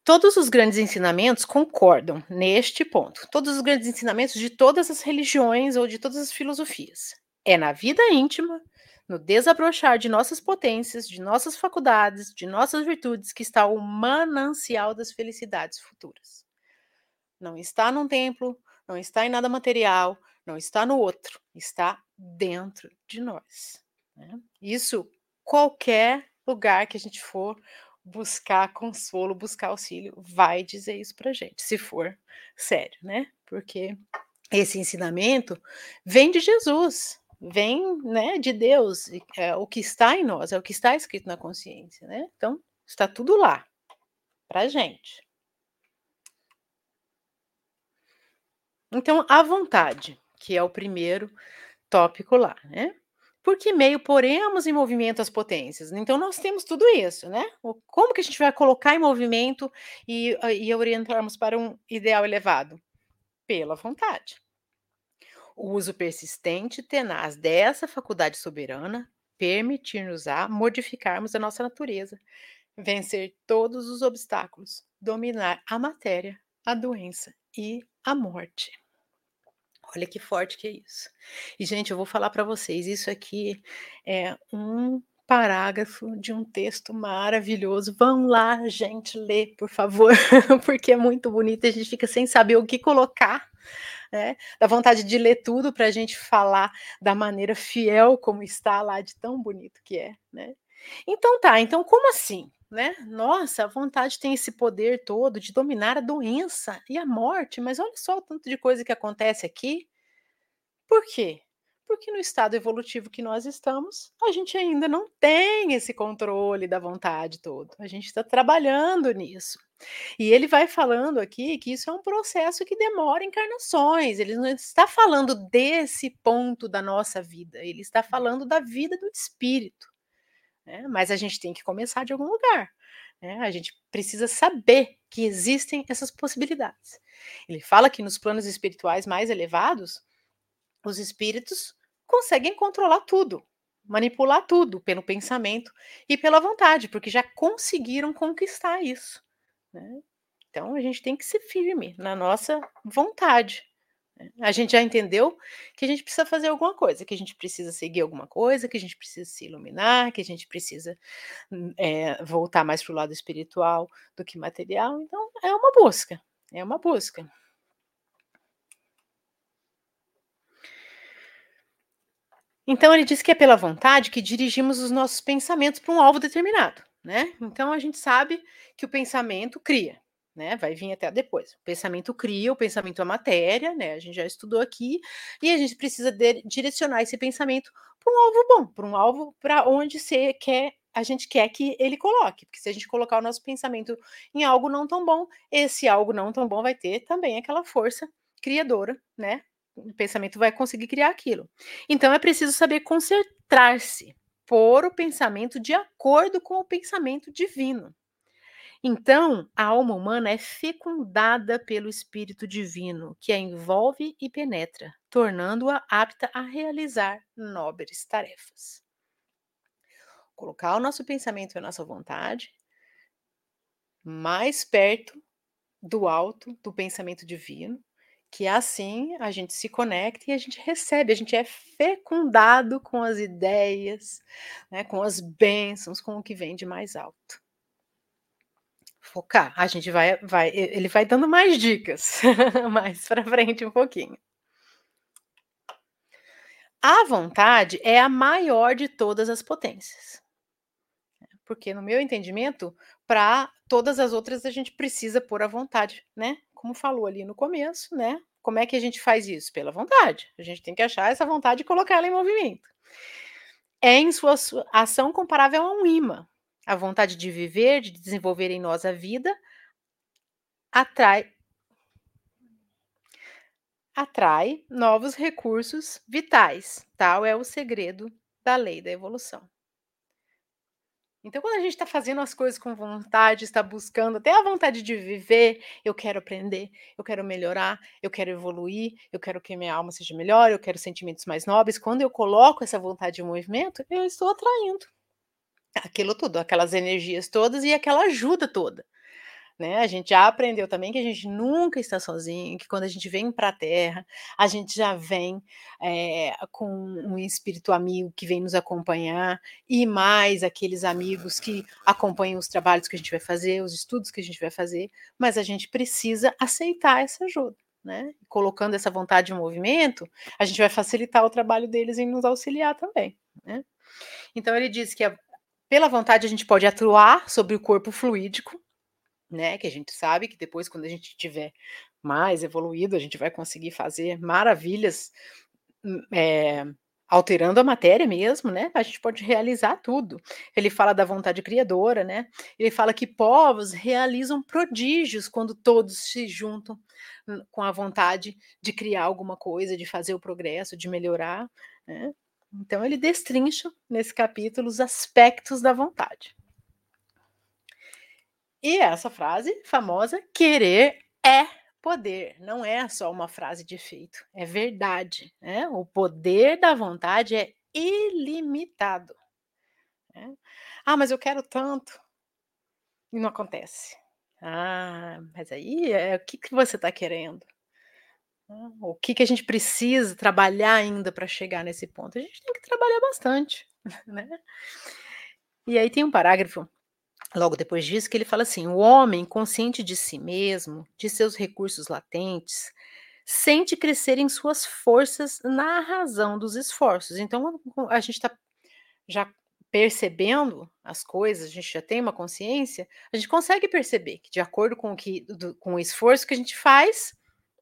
Todos os grandes ensinamentos concordam neste ponto. Todos os grandes ensinamentos de todas as religiões ou de todas as filosofias. É na vida íntima, no desabrochar de nossas potências, de nossas faculdades, de nossas virtudes, que está o manancial das felicidades futuras. Não está num templo, não está em nada material, não está no outro, está dentro de nós. Né? Isso, qualquer lugar que a gente for buscar consolo, buscar auxílio, vai dizer isso pra gente, se for sério, né? Porque esse ensinamento vem de Jesus, vem né, de Deus, é o que está em nós, é o que está escrito na consciência, né? Então, está tudo lá, para gente. Então, a vontade, que é o primeiro tópico lá, né? Por que meio poremos em movimento as potências? Então, nós temos tudo isso, né? Como que a gente vai colocar em movimento e, e orientarmos para um ideal elevado? Pela vontade. O uso persistente e tenaz dessa faculdade soberana permitir-nos a modificarmos a nossa natureza, vencer todos os obstáculos, dominar a matéria, a doença e a morte. Olha que forte que é isso. E, gente, eu vou falar para vocês, isso aqui é um parágrafo de um texto maravilhoso. Vão lá, gente, ler, por favor, porque é muito bonito e a gente fica sem saber o que colocar né? Dá vontade de ler tudo para a gente falar da maneira fiel como está lá, de tão bonito que é, né? Então tá, então como assim? Né? Nossa, a vontade tem esse poder todo de dominar a doença e a morte, mas olha só o tanto de coisa que acontece aqui. Por quê? Porque no estado evolutivo que nós estamos, a gente ainda não tem esse controle da vontade todo. A gente está trabalhando nisso. E ele vai falando aqui que isso é um processo que demora encarnações. Ele não está falando desse ponto da nossa vida, ele está falando da vida do espírito. Né? Mas a gente tem que começar de algum lugar. Né? A gente precisa saber que existem essas possibilidades. Ele fala que nos planos espirituais mais elevados, os espíritos conseguem controlar tudo, manipular tudo pelo pensamento e pela vontade, porque já conseguiram conquistar isso. Né? Então a gente tem que ser firme na nossa vontade. A gente já entendeu que a gente precisa fazer alguma coisa, que a gente precisa seguir alguma coisa, que a gente precisa se iluminar, que a gente precisa é, voltar mais para o lado espiritual do que material. Então é uma busca, é uma busca. Então ele diz que é pela vontade que dirigimos os nossos pensamentos para um alvo determinado né? Então a gente sabe que o pensamento cria, né? Vai vir até depois. O pensamento cria, o pensamento é matéria, né? A gente já estudou aqui, e a gente precisa de, direcionar esse pensamento para um alvo bom, para um alvo para onde você quer, a gente quer que ele coloque. Porque se a gente colocar o nosso pensamento em algo não tão bom, esse algo não tão bom vai ter também aquela força criadora, né? O pensamento vai conseguir criar aquilo. Então é preciso saber concentrar-se pôr o pensamento de acordo com o pensamento divino. Então, a alma humana é fecundada pelo Espírito Divino, que a envolve e penetra, tornando-a apta a realizar nobres tarefas. Colocar o nosso pensamento e a nossa vontade mais perto do alto do pensamento divino, que assim a gente se conecta e a gente recebe, a gente é fecundado com as ideias, né, com as bênçãos, com o que vem de mais alto. Focar, a gente vai, vai, ele vai dando mais dicas mais para frente um pouquinho. A vontade é a maior de todas as potências. Porque, no meu entendimento, para todas as outras a gente precisa pôr a vontade, né? como falou ali no começo, né? Como é que a gente faz isso? Pela vontade. A gente tem que achar essa vontade e colocar ela em movimento. É em sua ação comparável a um imã. A vontade de viver, de desenvolver em nós a vida, atrai atrai novos recursos vitais. Tal é o segredo da lei da evolução. Então, quando a gente está fazendo as coisas com vontade, está buscando até a vontade de viver, eu quero aprender, eu quero melhorar, eu quero evoluir, eu quero que minha alma seja melhor, eu quero sentimentos mais nobres. Quando eu coloco essa vontade em movimento, eu estou atraindo aquilo tudo, aquelas energias todas e aquela ajuda toda. né? A gente já aprendeu também que a gente nunca está sozinho, que quando a gente vem para a Terra, a gente já vem é, com um espírito amigo que vem nos acompanhar, e mais aqueles amigos que acompanham os trabalhos que a gente vai fazer, os estudos que a gente vai fazer, mas a gente precisa aceitar essa ajuda. Né? Colocando essa vontade em movimento, a gente vai facilitar o trabalho deles em nos auxiliar também. Né? Então ele diz que a, pela vontade a gente pode atuar sobre o corpo fluídico, né? Que a gente sabe que depois, quando a gente tiver mais evoluído, a gente vai conseguir fazer maravilhas, é, alterando a matéria mesmo, né? A gente pode realizar tudo. Ele fala da vontade criadora, né? Ele fala que povos realizam prodígios quando todos se juntam com a vontade de criar alguma coisa, de fazer o progresso, de melhorar, né? Então ele destrincha nesse capítulo os aspectos da vontade. E essa frase famosa, querer é poder, não é só uma frase de efeito, é verdade. Né? O poder da vontade é ilimitado. Né? Ah, mas eu quero tanto. E não acontece. Ah, mas aí é, o que, que você está querendo? O que, que a gente precisa trabalhar ainda para chegar nesse ponto? A gente tem que trabalhar bastante, né? E aí tem um parágrafo logo depois disso, que ele fala assim: o homem, consciente de si mesmo, de seus recursos latentes, sente crescer em suas forças na razão dos esforços. Então, a gente está já percebendo as coisas, a gente já tem uma consciência, a gente consegue perceber que, de acordo com o, que, do, com o esforço que a gente faz,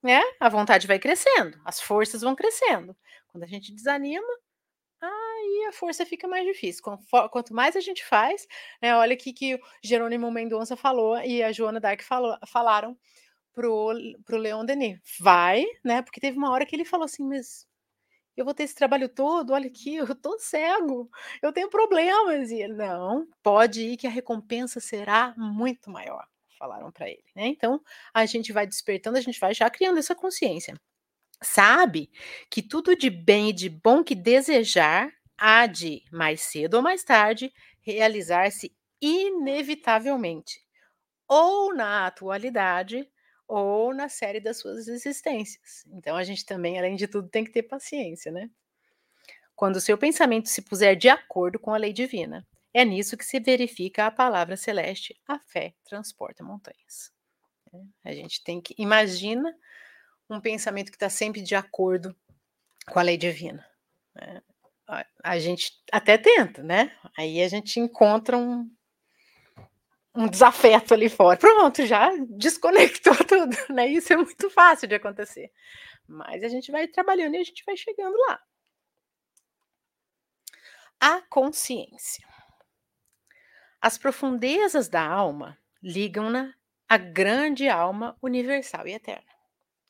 né, a vontade vai crescendo, as forças vão crescendo. Quando a gente desanima, aí a força fica mais difícil. Quanto mais a gente faz, né, olha aqui que o Jerônimo Mendonça falou e a Joana Dark falou, falaram pro, pro Leon Denis. Vai, né? Porque teve uma hora que ele falou assim, mas eu vou ter esse trabalho todo, olha aqui, eu tô cego, eu tenho problemas. E ele, não, pode ir que a recompensa será muito maior, falaram para ele, né? Então, a gente vai despertando, a gente vai já criando essa consciência sabe que tudo de bem e de bom que desejar há de, mais cedo ou mais tarde, realizar-se inevitavelmente, ou na atualidade, ou na série das suas existências. Então a gente também, além de tudo, tem que ter paciência, né? Quando o seu pensamento se puser de acordo com a lei divina, é nisso que se verifica a palavra celeste: a fé transporta montanhas. A gente tem que imagina um pensamento que está sempre de acordo com a lei divina. Né? A, a, gente até tenta, né? Aí a gente encontra um, um desafeto ali fora. Pronto, já desconectou tudo, né? Isso é muito fácil de acontecer. Mas a gente vai trabalhando e a gente vai chegando lá. A consciência. As profundezas da alma ligam-na à grande alma universal e eterna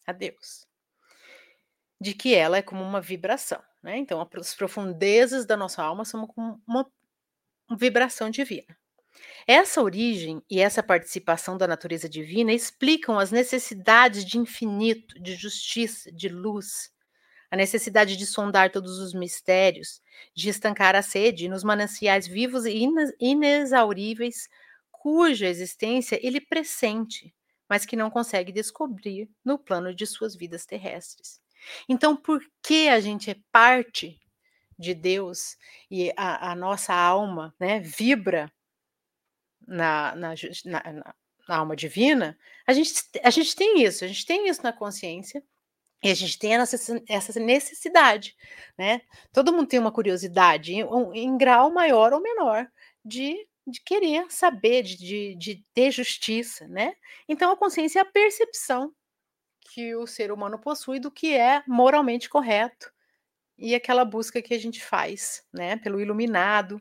a Deus. De que ela é como uma vibração, né? Então, as profundezas da nossa alma são como uma vibração divina. Essa origem e essa participação da natureza divina explicam as necessidades de infinito, de justiça, de luz, a necessidade de sondar todos os mistérios, de estancar a sede nos mananciais vivos e inexauríveis, cuja existência ele pressente, mas que não consegue descobrir no plano de suas vidas terrestres. Então, por que a gente é parte de Deus e a, a nossa alma né, vibra na, na, na, na, alma divina? A gente, a gente tem isso, a gente tem isso na consciência. E a gente tem essa necessidade, né? Todo mundo tem uma curiosidade, em, grau maior ou menor, de de querer saber, de, de, de, ter justiça, né? Então a consciência é a percepção que o ser humano possui do que é moralmente correto e aquela busca que a gente faz, né, pelo iluminado.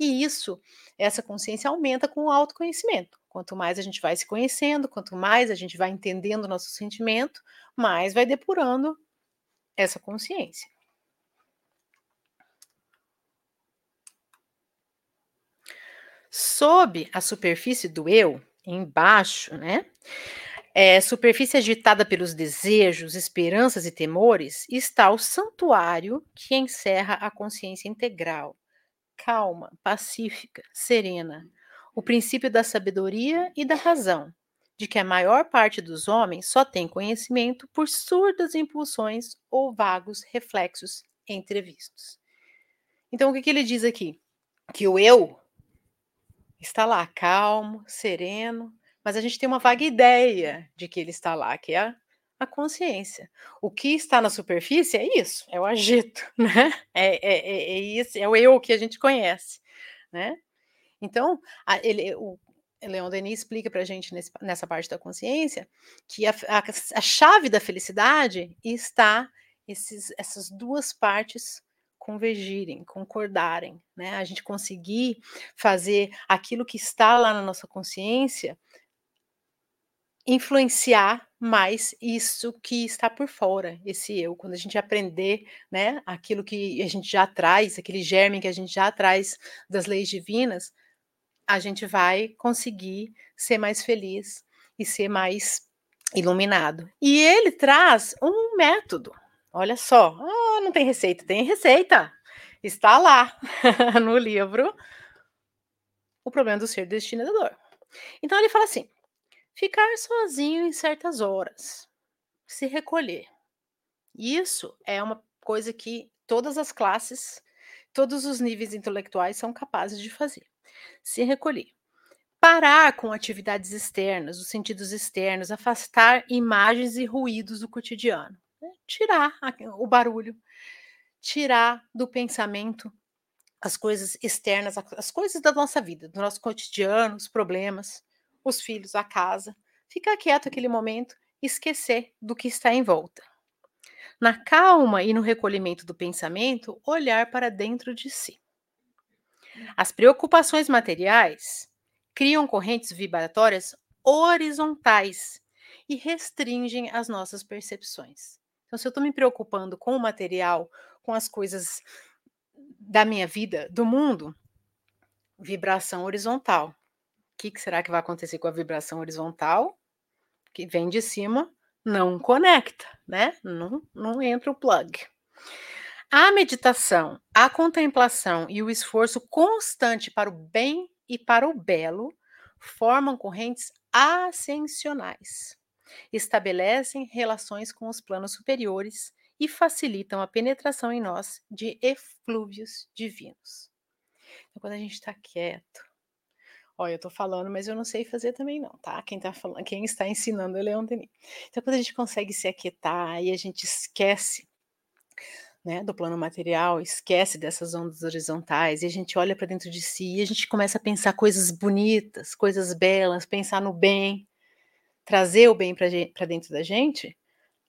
E isso, essa consciência aumenta com o autoconhecimento. Quanto mais a gente vai se conhecendo, quanto mais a gente vai entendendo o nosso sentimento, mais vai depurando essa consciência. Sob a superfície do eu, embaixo, né? É, superfície agitada pelos desejos, esperanças e temores, está o santuário que encerra a consciência integral, calma, pacífica, serena, o princípio da sabedoria e da razão, de que a maior parte dos homens só tem conhecimento por surdas impulsões ou vagos reflexos entrevistos. Então, o que, que ele diz aqui? Que o eu está lá, calmo, sereno, mas a gente tem uma vaga ideia de que ele está lá, que é a, consciência. O que está na superfície é isso, é o agito, né? É, é, é, é isso, é o eu que a gente conhece, né? Então, a, ele, o Leon Denis explica para a gente nesse, nessa parte da consciência que a, a, a chave da felicidade está esses, essas duas partes convergirem, concordarem, né? A gente conseguir fazer aquilo que está lá na nossa consciência influenciar mais isso que está por fora, esse eu. Quando a gente aprender, né, aquilo que a gente já traz, aquele germe que a gente já traz das leis divinas, a gente vai conseguir ser mais feliz e ser mais iluminado. E ele traz um método. Olha só, ah, não tem receita, tem receita. Está lá no livro O Problema do Ser Destinador. Então ele fala assim: ficar sozinho em certas horas, se recolher. Isso é uma coisa que todas as classes, todos os níveis intelectuais são capazes de fazer se recolher. Parar com atividades externas, os sentidos externos, afastar imagens e ruídos do cotidiano. Né? Tirar o barulho, tirar do pensamento as coisas externas, as coisas da nossa vida, do nosso cotidiano, os problemas, os filhos, a casa. Ficar quieto aquele momento, esquecer do que está em volta. Na calma e no recolhimento do pensamento, olhar para dentro de si. As preocupações materiais criam correntes vibratórias horizontais e restringem as nossas percepções. Então, se eu estou me preocupando com o material, com as coisas da minha vida, do mundo, vibração horizontal. O que, que será que vai acontecer com a vibração horizontal? Que vem de cima, não conecta, né? Não, não entra o plug. A meditação, a contemplação e o esforço constante para o bem e para o belo formam correntes ascensionais, estabelecem relações com os planos superiores e facilitam a penetração em nós de eflúvios divinos. Então, quando a gente está quieto, olha, eu estou falando, mas eu não sei fazer também não, tá? Quem tá falando, quem está ensinando é Leon Denis. Então, quando a gente consegue se aquietar e a gente esquece né, do plano material, esquece dessas ondas horizontais e a gente olha para dentro de si e a gente começa a pensar coisas bonitas, coisas belas, pensar no bem, trazer o bem para dentro da gente,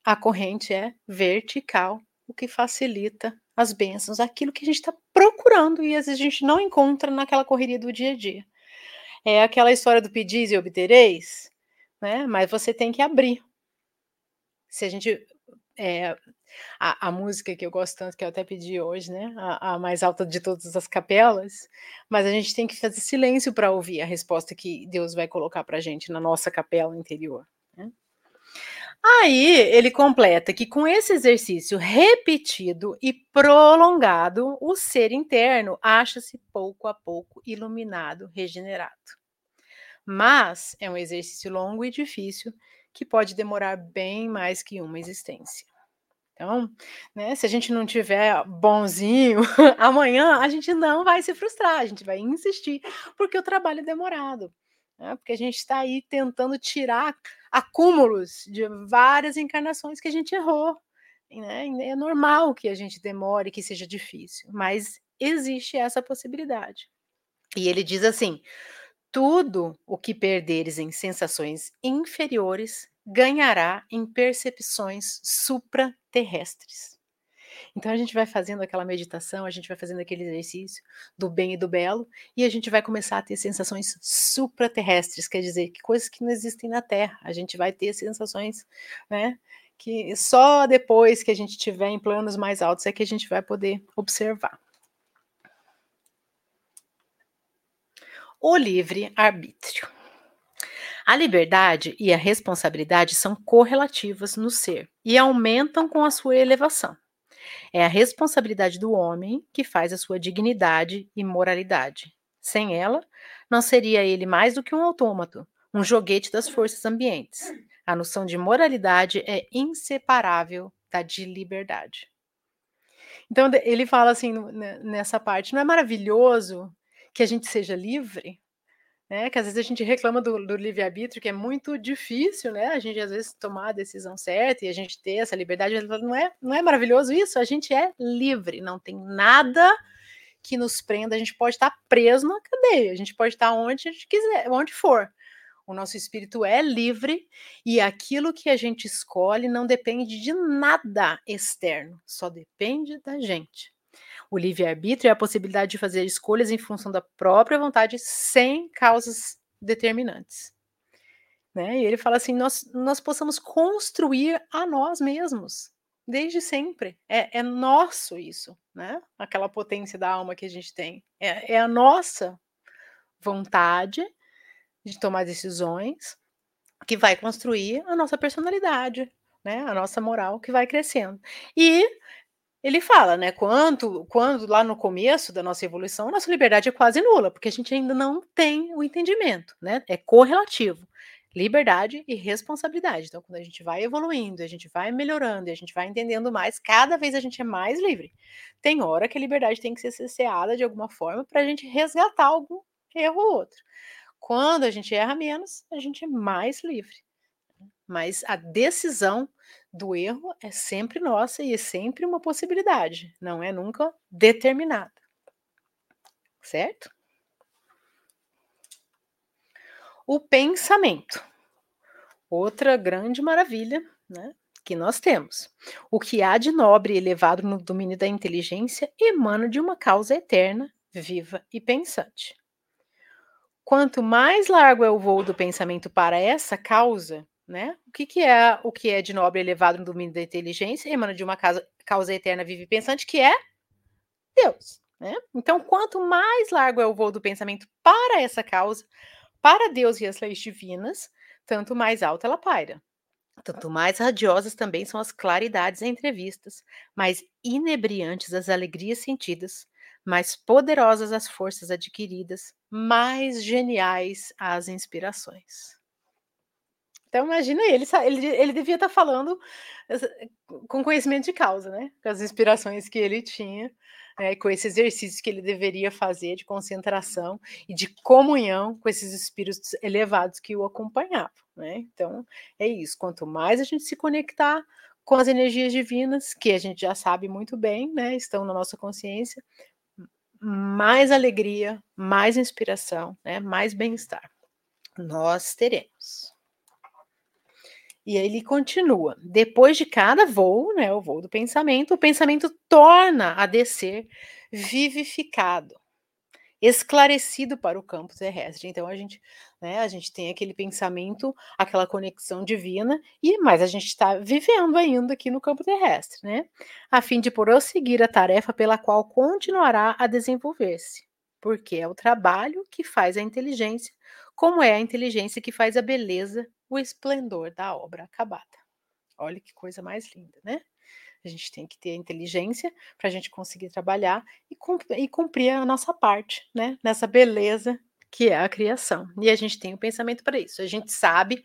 a corrente é vertical, o que facilita as bênçãos, aquilo que a gente está procurando e às vezes a gente não encontra naquela correria do dia a dia. É aquela história do pedis e obtereis, né? Mas você tem que abrir. Se a gente é, a, a, música que eu gosto tanto, que eu até pedi hoje, né? A, a, mais alta de todas as capelas, mas a gente tem que fazer silêncio para ouvir a resposta que Deus vai colocar para a gente na nossa capela interior. Né? Aí ele completa que com esse exercício repetido e prolongado, o ser interno acha-se pouco a pouco iluminado, regenerado. Mas é um exercício longo e difícil que pode demorar bem mais que uma existência. Então, né, se a gente não tiver bonzinho, amanhã a gente não vai se frustrar, a gente vai insistir, porque o trabalho é demorado. Né, porque a gente está aí tentando tirar acúmulos de várias encarnações que a gente errou. Né? É normal que a gente demore, que seja difícil, mas existe essa possibilidade. E ele diz assim: tudo o que perderes em sensações inferiores ganhará em percepções supraterrestres. Então a gente vai fazendo aquela meditação, a gente vai fazendo aquele exercício do bem e do belo, e a gente vai começar a ter sensações supraterrestres, quer dizer, que coisas que não existem na Terra. A gente vai ter sensações, né? Que só depois que a gente estiver em planos mais altos é que a gente vai poder observar. O livre arbítrio. A liberdade e a responsabilidade são correlativas no ser e aumentam com a sua elevação. É a responsabilidade do homem que faz a sua dignidade e moralidade. Sem ela, não seria ele mais do que um autômato, um joguete das forças ambientes. A noção de moralidade é inseparável da de liberdade. Então, ele fala assim nessa parte: não é maravilhoso que a gente seja livre? Né, que às vezes a gente reclama do, do livre-arbítrio, que é muito difícil, né? A gente às vezes tomar a decisão certa e a gente ter essa liberdade. Não é, não é maravilhoso isso? A gente é livre, não tem nada que nos prenda. A gente pode estar preso na cadeia, a gente pode estar onde a gente quiser, onde for. O nosso espírito é livre e aquilo que a gente escolhe não depende de nada externo, só depende da gente. O livre-arbítrio é a possibilidade de fazer escolhas em função da própria vontade sem causas determinantes. Né? E ele fala assim: nós, nós possamos construir a nós mesmos, desde sempre. É, é nosso isso, né? Aquela potência da alma que a gente tem. É, é a nossa vontade de tomar decisões que vai construir a nossa personalidade, né? A nossa moral que vai crescendo. E ele fala, né? Quanto, quando lá no começo da nossa evolução, nossa liberdade é quase nula, porque a gente ainda não tem o entendimento, né? É correlativo. Liberdade e responsabilidade. Então, quando a gente vai evoluindo, a gente vai melhorando, a gente vai entendendo mais, cada vez a gente é mais livre. Tem hora que a liberdade tem que ser cesseada de alguma forma para a gente resgatar algum erro ou outro. Quando a gente erra menos, a gente é mais livre. Mas a decisão do erro é sempre nossa e é sempre uma possibilidade, não é nunca determinada. Certo? O pensamento. Outra grande maravilha, né? Que nós temos. O que há de nobre e elevado no domínio da inteligência emana de uma causa eterna, viva e pensante. Quanto mais largo é o voo do pensamento para essa causa, né? O que, que é o que é de nobre elevado no domínio da inteligência? Emana de uma causa, causa eterna, vive e pensante, que é Deus. Né? Então, quanto mais largo é o voo do pensamento para essa causa, para Deus e as leis divinas, tanto mais alta ela paira. Tanto mais radiosas também são as claridades entrevistas, mais inebriantes as alegrias sentidas, mais poderosas as forças adquiridas, mais geniais as inspirações. Então imagina ele, ele, ele devia estar tá falando com conhecimento de causa, né? Com as inspirações que ele tinha, né? com esse exercício que ele deveria fazer de concentração e de comunhão com esses espíritos elevados que o acompanhavam, né? Então é isso. Quanto mais a gente se conectar com as energias divinas, que a gente já sabe muito bem, né? Estão na nossa consciência, mais alegria, mais inspiração, né, mais bem-estar nós teremos. E aí ele continua. Depois de cada voo, né, o voo do pensamento, o pensamento torna a descer vivificado esclarecido para o campo terrestre. Então a gente, né, a gente tem aquele pensamento, aquela conexão divina, e mas a gente está vivendo ainda aqui no campo terrestre, né? A fim de prosseguir a tarefa pela qual continuará a desenvolver-se, porque é o trabalho que faz a inteligência, como é a inteligência que faz a beleza, o esplendor da obra acabada. Olha que coisa mais linda, né? A gente tem que ter inteligência para a gente conseguir trabalhar e, cumprir, a nossa parte, né? Nessa beleza que é a criação. E a gente tem o um pensamento para isso. A gente sabe,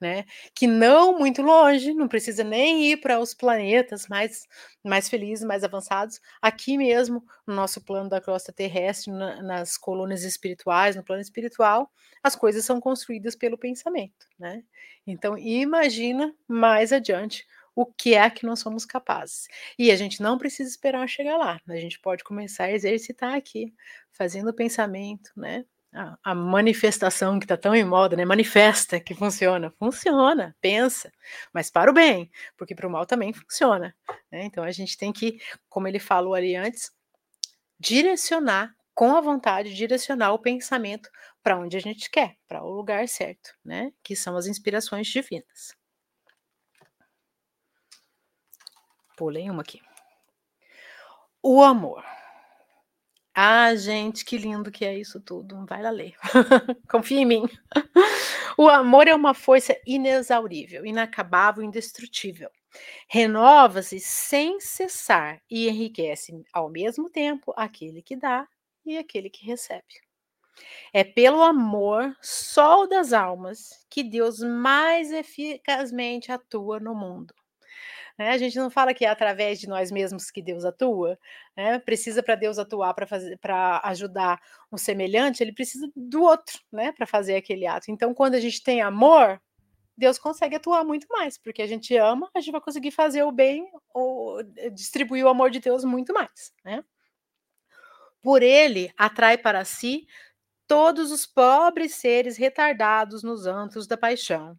né, que não muito longe, não precisa nem ir para os planetas mais mais felizes, mais avançados, aqui mesmo, no nosso plano da crosta terrestre, na, nas colônias espirituais, no plano espiritual, as coisas são construídas pelo pensamento, né? Então, imagina mais adiante o que é que nós somos capazes. E a gente não precisa esperar chegar lá, a gente pode começar a exercitar aqui, fazendo o pensamento, né? A, manifestação que está tão em moda, né? Manifesta que funciona. Funciona, pensa, mas para o bem, porque para o mal também funciona. Né? Então a gente tem que, como ele falou ali antes, direcionar com a vontade, direcionar o pensamento para onde a gente quer, para o lugar certo, né? Que são as inspirações divinas. Pulei uma aqui. O amor. Ah, gente, que lindo que é isso tudo. Vai lá ler. Confia em mim. O amor é uma força inexaurível, inacabável, indestrutível. Renova-se sem cessar e enriquece ao mesmo tempo aquele que dá e aquele que recebe. É pelo amor, sol das almas, que Deus mais eficazmente atua no mundo. Né, a gente não fala que é através de nós mesmos que Deus atua, né, precisa para Deus atuar para fazer para ajudar um semelhante, ele precisa do outro, né, para fazer aquele ato. Então, quando a gente tem amor, Deus consegue atuar muito mais, porque a gente ama, a gente vai conseguir fazer o bem ou distribuir o amor de Deus muito mais, né? Por ele atrai para si todos os pobres seres retardados nos antros da paixão,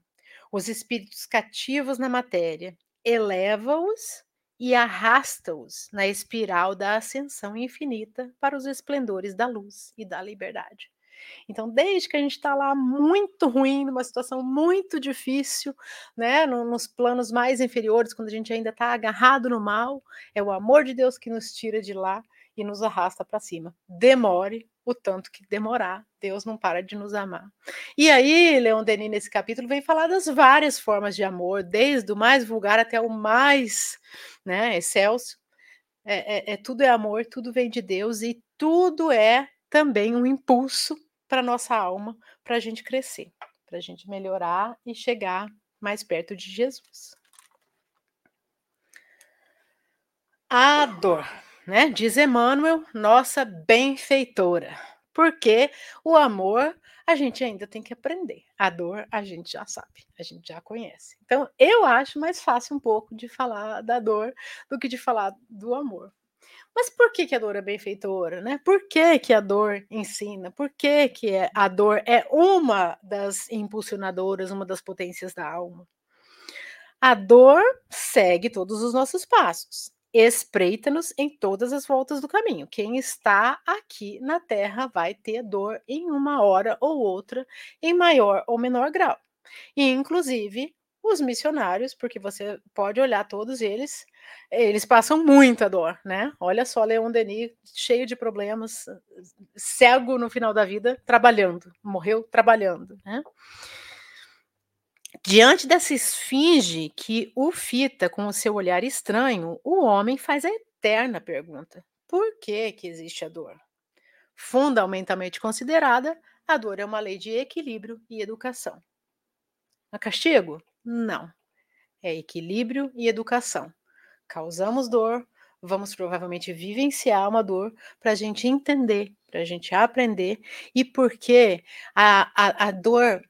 os espíritos cativos na matéria, eleva-os e arrasta-os na espiral da ascensão infinita para os esplendores da luz e da liberdade. Então, desde que a gente está lá muito ruim, numa situação muito difícil, né, nos planos mais inferiores, quando a gente ainda está agarrado no mal, é o amor de Deus que nos tira de lá e nos arrasta para cima. Demore o tanto que demorar, Deus não para de nos amar. E aí, Leon Denis, nesse capítulo, vem falar das várias formas de amor, desde o mais vulgar até o mais né, excelso. É, é, é tudo é amor, tudo vem de Deus e tudo é também um impulso para nossa alma, para a gente crescer, para a gente melhorar e chegar mais perto de Jesus. A dor né? Diz Emmanuel, nossa benfeitora. Porque o amor a gente ainda tem que aprender. A dor a gente já sabe, a gente já conhece. Então, eu acho mais fácil um pouco de falar da dor do que de falar do amor. Mas por que, que a dor é benfeitora, né? Por que, que a dor ensina? Por que, que é, a dor é uma das impulsionadoras, uma das potências da alma? A dor segue todos os nossos passos espreita-nos em todas as voltas do caminho. Quem está aqui na Terra vai ter dor em uma hora ou outra, em maior ou menor grau. E, inclusive, os missionários, porque você pode olhar todos eles, eles passam muita dor, né? Olha só Leon Denis, cheio de problemas, cego no final da vida, trabalhando, morreu trabalhando, né? Diante dessa esfinge que o fita com o seu olhar estranho, o homem faz a eterna pergunta: por que, que existe a dor? Fundamentalmente considerada, a dor é uma lei de equilíbrio e educação. A castigo? Não. É equilíbrio e educação. Causamos dor, vamos provavelmente vivenciar uma dor para a gente entender, para a gente aprender e porque a, a, a dor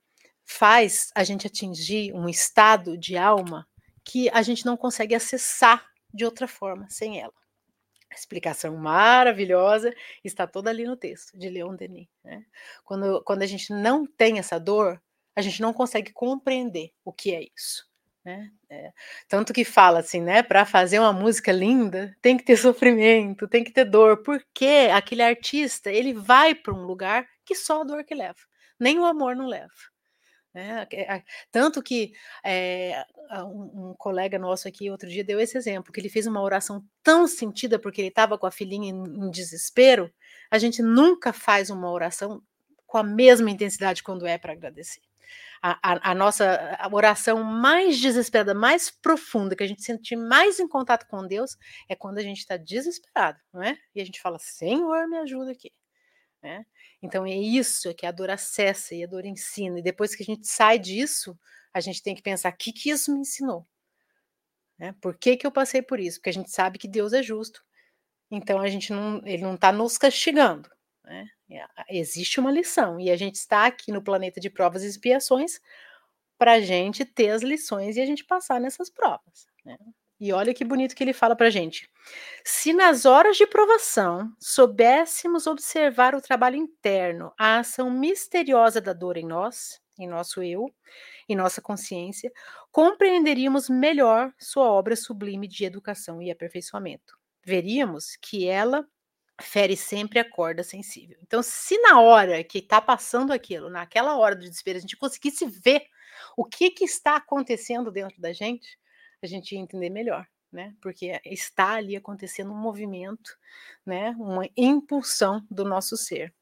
faz a gente atingir um estado de alma que a gente não consegue acessar de outra forma sem ela. A explicação maravilhosa está toda ali no texto de Leon Denis. Né? Quando, quando a gente não tem essa dor, a gente não consegue compreender o que é isso. Né? É, tanto que fala assim, né? Para fazer uma música linda, tem que ter sofrimento, tem que ter dor, porque aquele artista ele vai para um lugar que só a dor que leva, nem o amor não leva. Né? Tanto que é, um, um, colega nosso aqui outro dia deu esse exemplo, que ele fez uma oração tão sentida porque ele estava com a filhinha em, em, desespero. A gente nunca faz uma oração com a mesma intensidade quando é para agradecer. A, a, a, nossa a oração mais desesperada, mais profunda, que a gente sente mais em contato com Deus, é quando a gente está desesperado, não é? E a gente fala, Senhor, me ajuda aqui. Né? Então é isso que a dor acessa e a dor ensina. E depois que a gente sai disso, a gente tem que pensar: o que, que isso me ensinou? Né? Por que, que eu passei por isso? Porque a gente sabe que Deus é justo. Então a gente não, ele não está nos castigando. Né? Existe uma lição e a gente está aqui no planeta de provas e expiações para a gente ter as lições e a gente passar nessas provas. Né? E olha que bonito que ele fala para gente. Se nas horas de provação soubéssemos observar o trabalho interno, a ação misteriosa da dor em nós, em nosso eu, em nossa consciência, compreenderíamos melhor sua obra sublime de educação e aperfeiçoamento. Veríamos que ela fere sempre a corda sensível. Então, se na hora que está passando aquilo, naquela hora do desespero, a gente conseguisse ver o que, que está acontecendo dentro da gente, a gente ia entender melhor, né? Porque está ali acontecendo um movimento, né? Uma impulsão do nosso ser.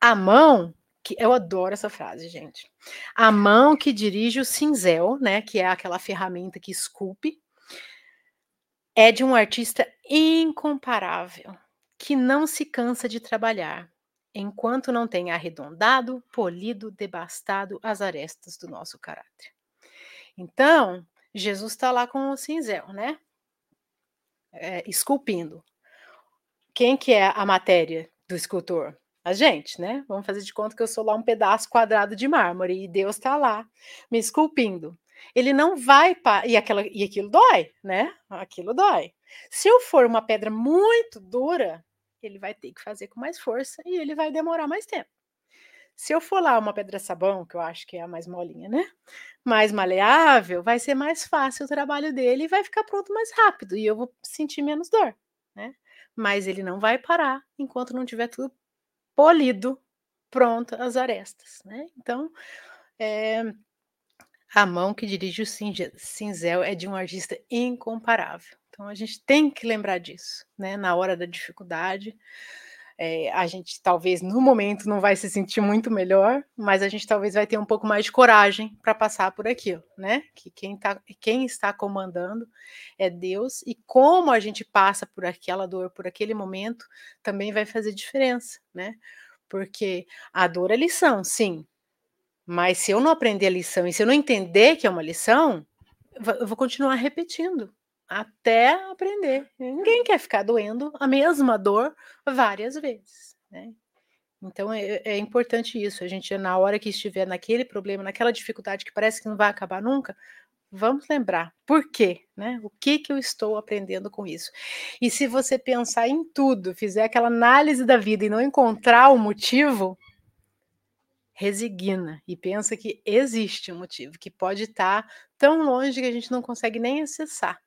A mão que eu adoro essa frase, gente. A mão que dirige o cinzel, né, que é aquela ferramenta que esculpe, é de um artista incomparável, que não se cansa de trabalhar, enquanto não tenha arredondado, polido, devastado as arestas do nosso caráter. Então, Jesus está lá com o cinzel, né? É, esculpindo. Quem que é a matéria do escultor? A gente, né? Vamos fazer de conta que eu sou lá um pedaço quadrado de mármore e Deus está lá me esculpindo. Ele não vai para e aquela e aquilo dói, né? Aquilo dói. Se eu for uma pedra muito dura, ele vai ter que fazer com mais força e ele vai demorar mais tempo. Se eu for lá uma pedra sabão, que eu acho que é a mais molinha, né? Mais maleável, vai ser mais fácil o trabalho dele e vai ficar pronto mais rápido e eu vou sentir menos dor, né? Mas ele não vai parar enquanto não tiver tudo polido, pronto as arestas, né? Então, é, a mão que dirige o cinzel é de um artista incomparável. Então a gente tem que lembrar disso, né? Na hora da dificuldade, é, a gente talvez no momento não vai se sentir muito melhor, mas a gente talvez vai ter um pouco mais de coragem para passar por aquilo, né? Que quem, tá, quem está comandando é Deus, e como a gente passa por aquela dor, por aquele momento, também vai fazer diferença, né? Porque a dor é lição, sim, mas se eu não aprender a lição e se eu não entender que é uma lição, eu vou continuar repetindo até aprender. Ninguém quer ficar doendo a mesma dor várias vezes, né? Então é, é, importante isso. A gente, na hora que estiver naquele problema, naquela dificuldade que parece que não vai acabar nunca, vamos lembrar por quê, né? O que que eu estou aprendendo com isso? E se você pensar em tudo, fizer aquela análise da vida e não encontrar o motivo, resigna e pensa que existe um motivo, que pode estar tão longe que a gente não consegue nem acessar,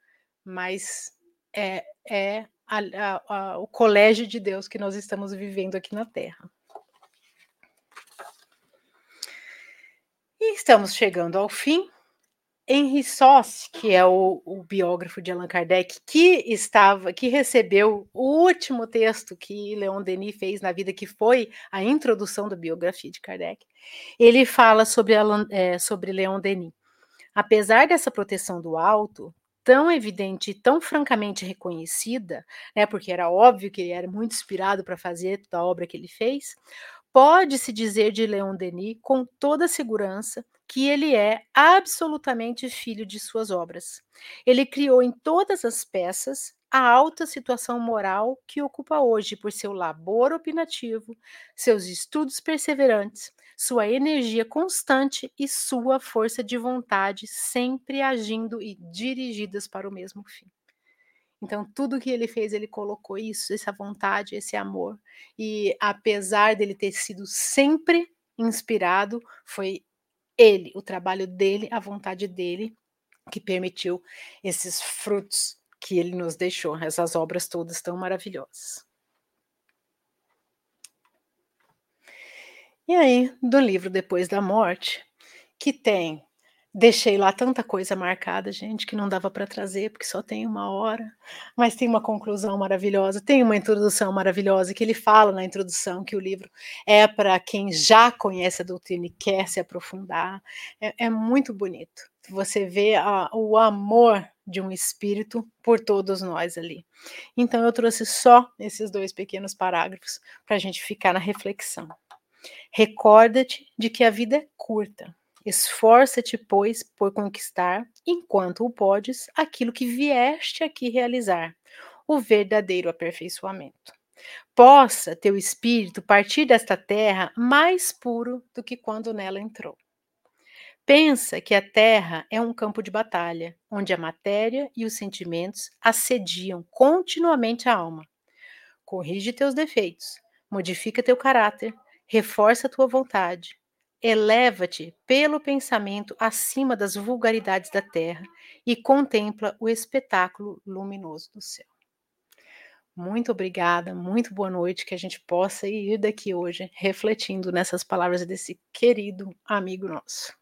mas é, é a, a, a, o colégio de Deus que nós estamos vivendo aqui na Terra. E estamos chegando ao fim Henry Soss, que é o, o, biógrafo de Allan Kardec, que estava, que recebeu o último texto que Leon Denis fez na vida, que foi a introdução da biografia de Kardec, ele fala sobre, é, sobre Leon Denis. Apesar dessa proteção do alto, tão evidente e tão francamente reconhecida, né, porque era óbvio que ele era muito inspirado para fazer toda a obra que ele fez, pode-se dizer de Leon Denis com toda segurança que ele é absolutamente filho de suas obras. Ele criou em todas as peças a alta situação moral que ocupa hoje por seu labor opinativo, seus estudos perseverantes, sua energia constante e sua força de vontade sempre agindo e dirigidas para o mesmo fim. Então, tudo que ele fez, ele colocou isso, essa vontade, esse amor. E apesar dele ter sido sempre inspirado, foi ele, o trabalho dele, a vontade dele, que permitiu esses frutos que ele nos deixou, essas obras todas tão maravilhosas. E aí, do livro Depois da Morte, que tem Deixei lá tanta coisa marcada, gente, que não dava para trazer, porque só tem uma hora. Mas tem uma conclusão maravilhosa, tem uma introdução maravilhosa, que ele fala na introdução que o livro é para quem já conhece a doutrina e quer se aprofundar. É, é muito bonito. Você vê a, o amor de um espírito por todos nós ali. Então, eu trouxe só esses dois pequenos parágrafos para a gente ficar na reflexão. Recorda-te de que a vida é curta Esforça-te, pois, por conquistar, enquanto o podes, aquilo que vieste aqui realizar, o verdadeiro aperfeiçoamento. Possa teu espírito partir desta terra mais puro do que quando nela entrou. Pensa que a terra é um campo de batalha, onde a matéria e os sentimentos assediam continuamente a alma. Corrige teus defeitos, modifica teu caráter, reforça tua vontade, Eleva-te pelo pensamento acima das vulgaridades da terra e contempla o espetáculo luminoso do céu. Muito obrigada, muito boa noite, que a gente possa ir daqui hoje refletindo nessas palavras desse querido amigo nosso.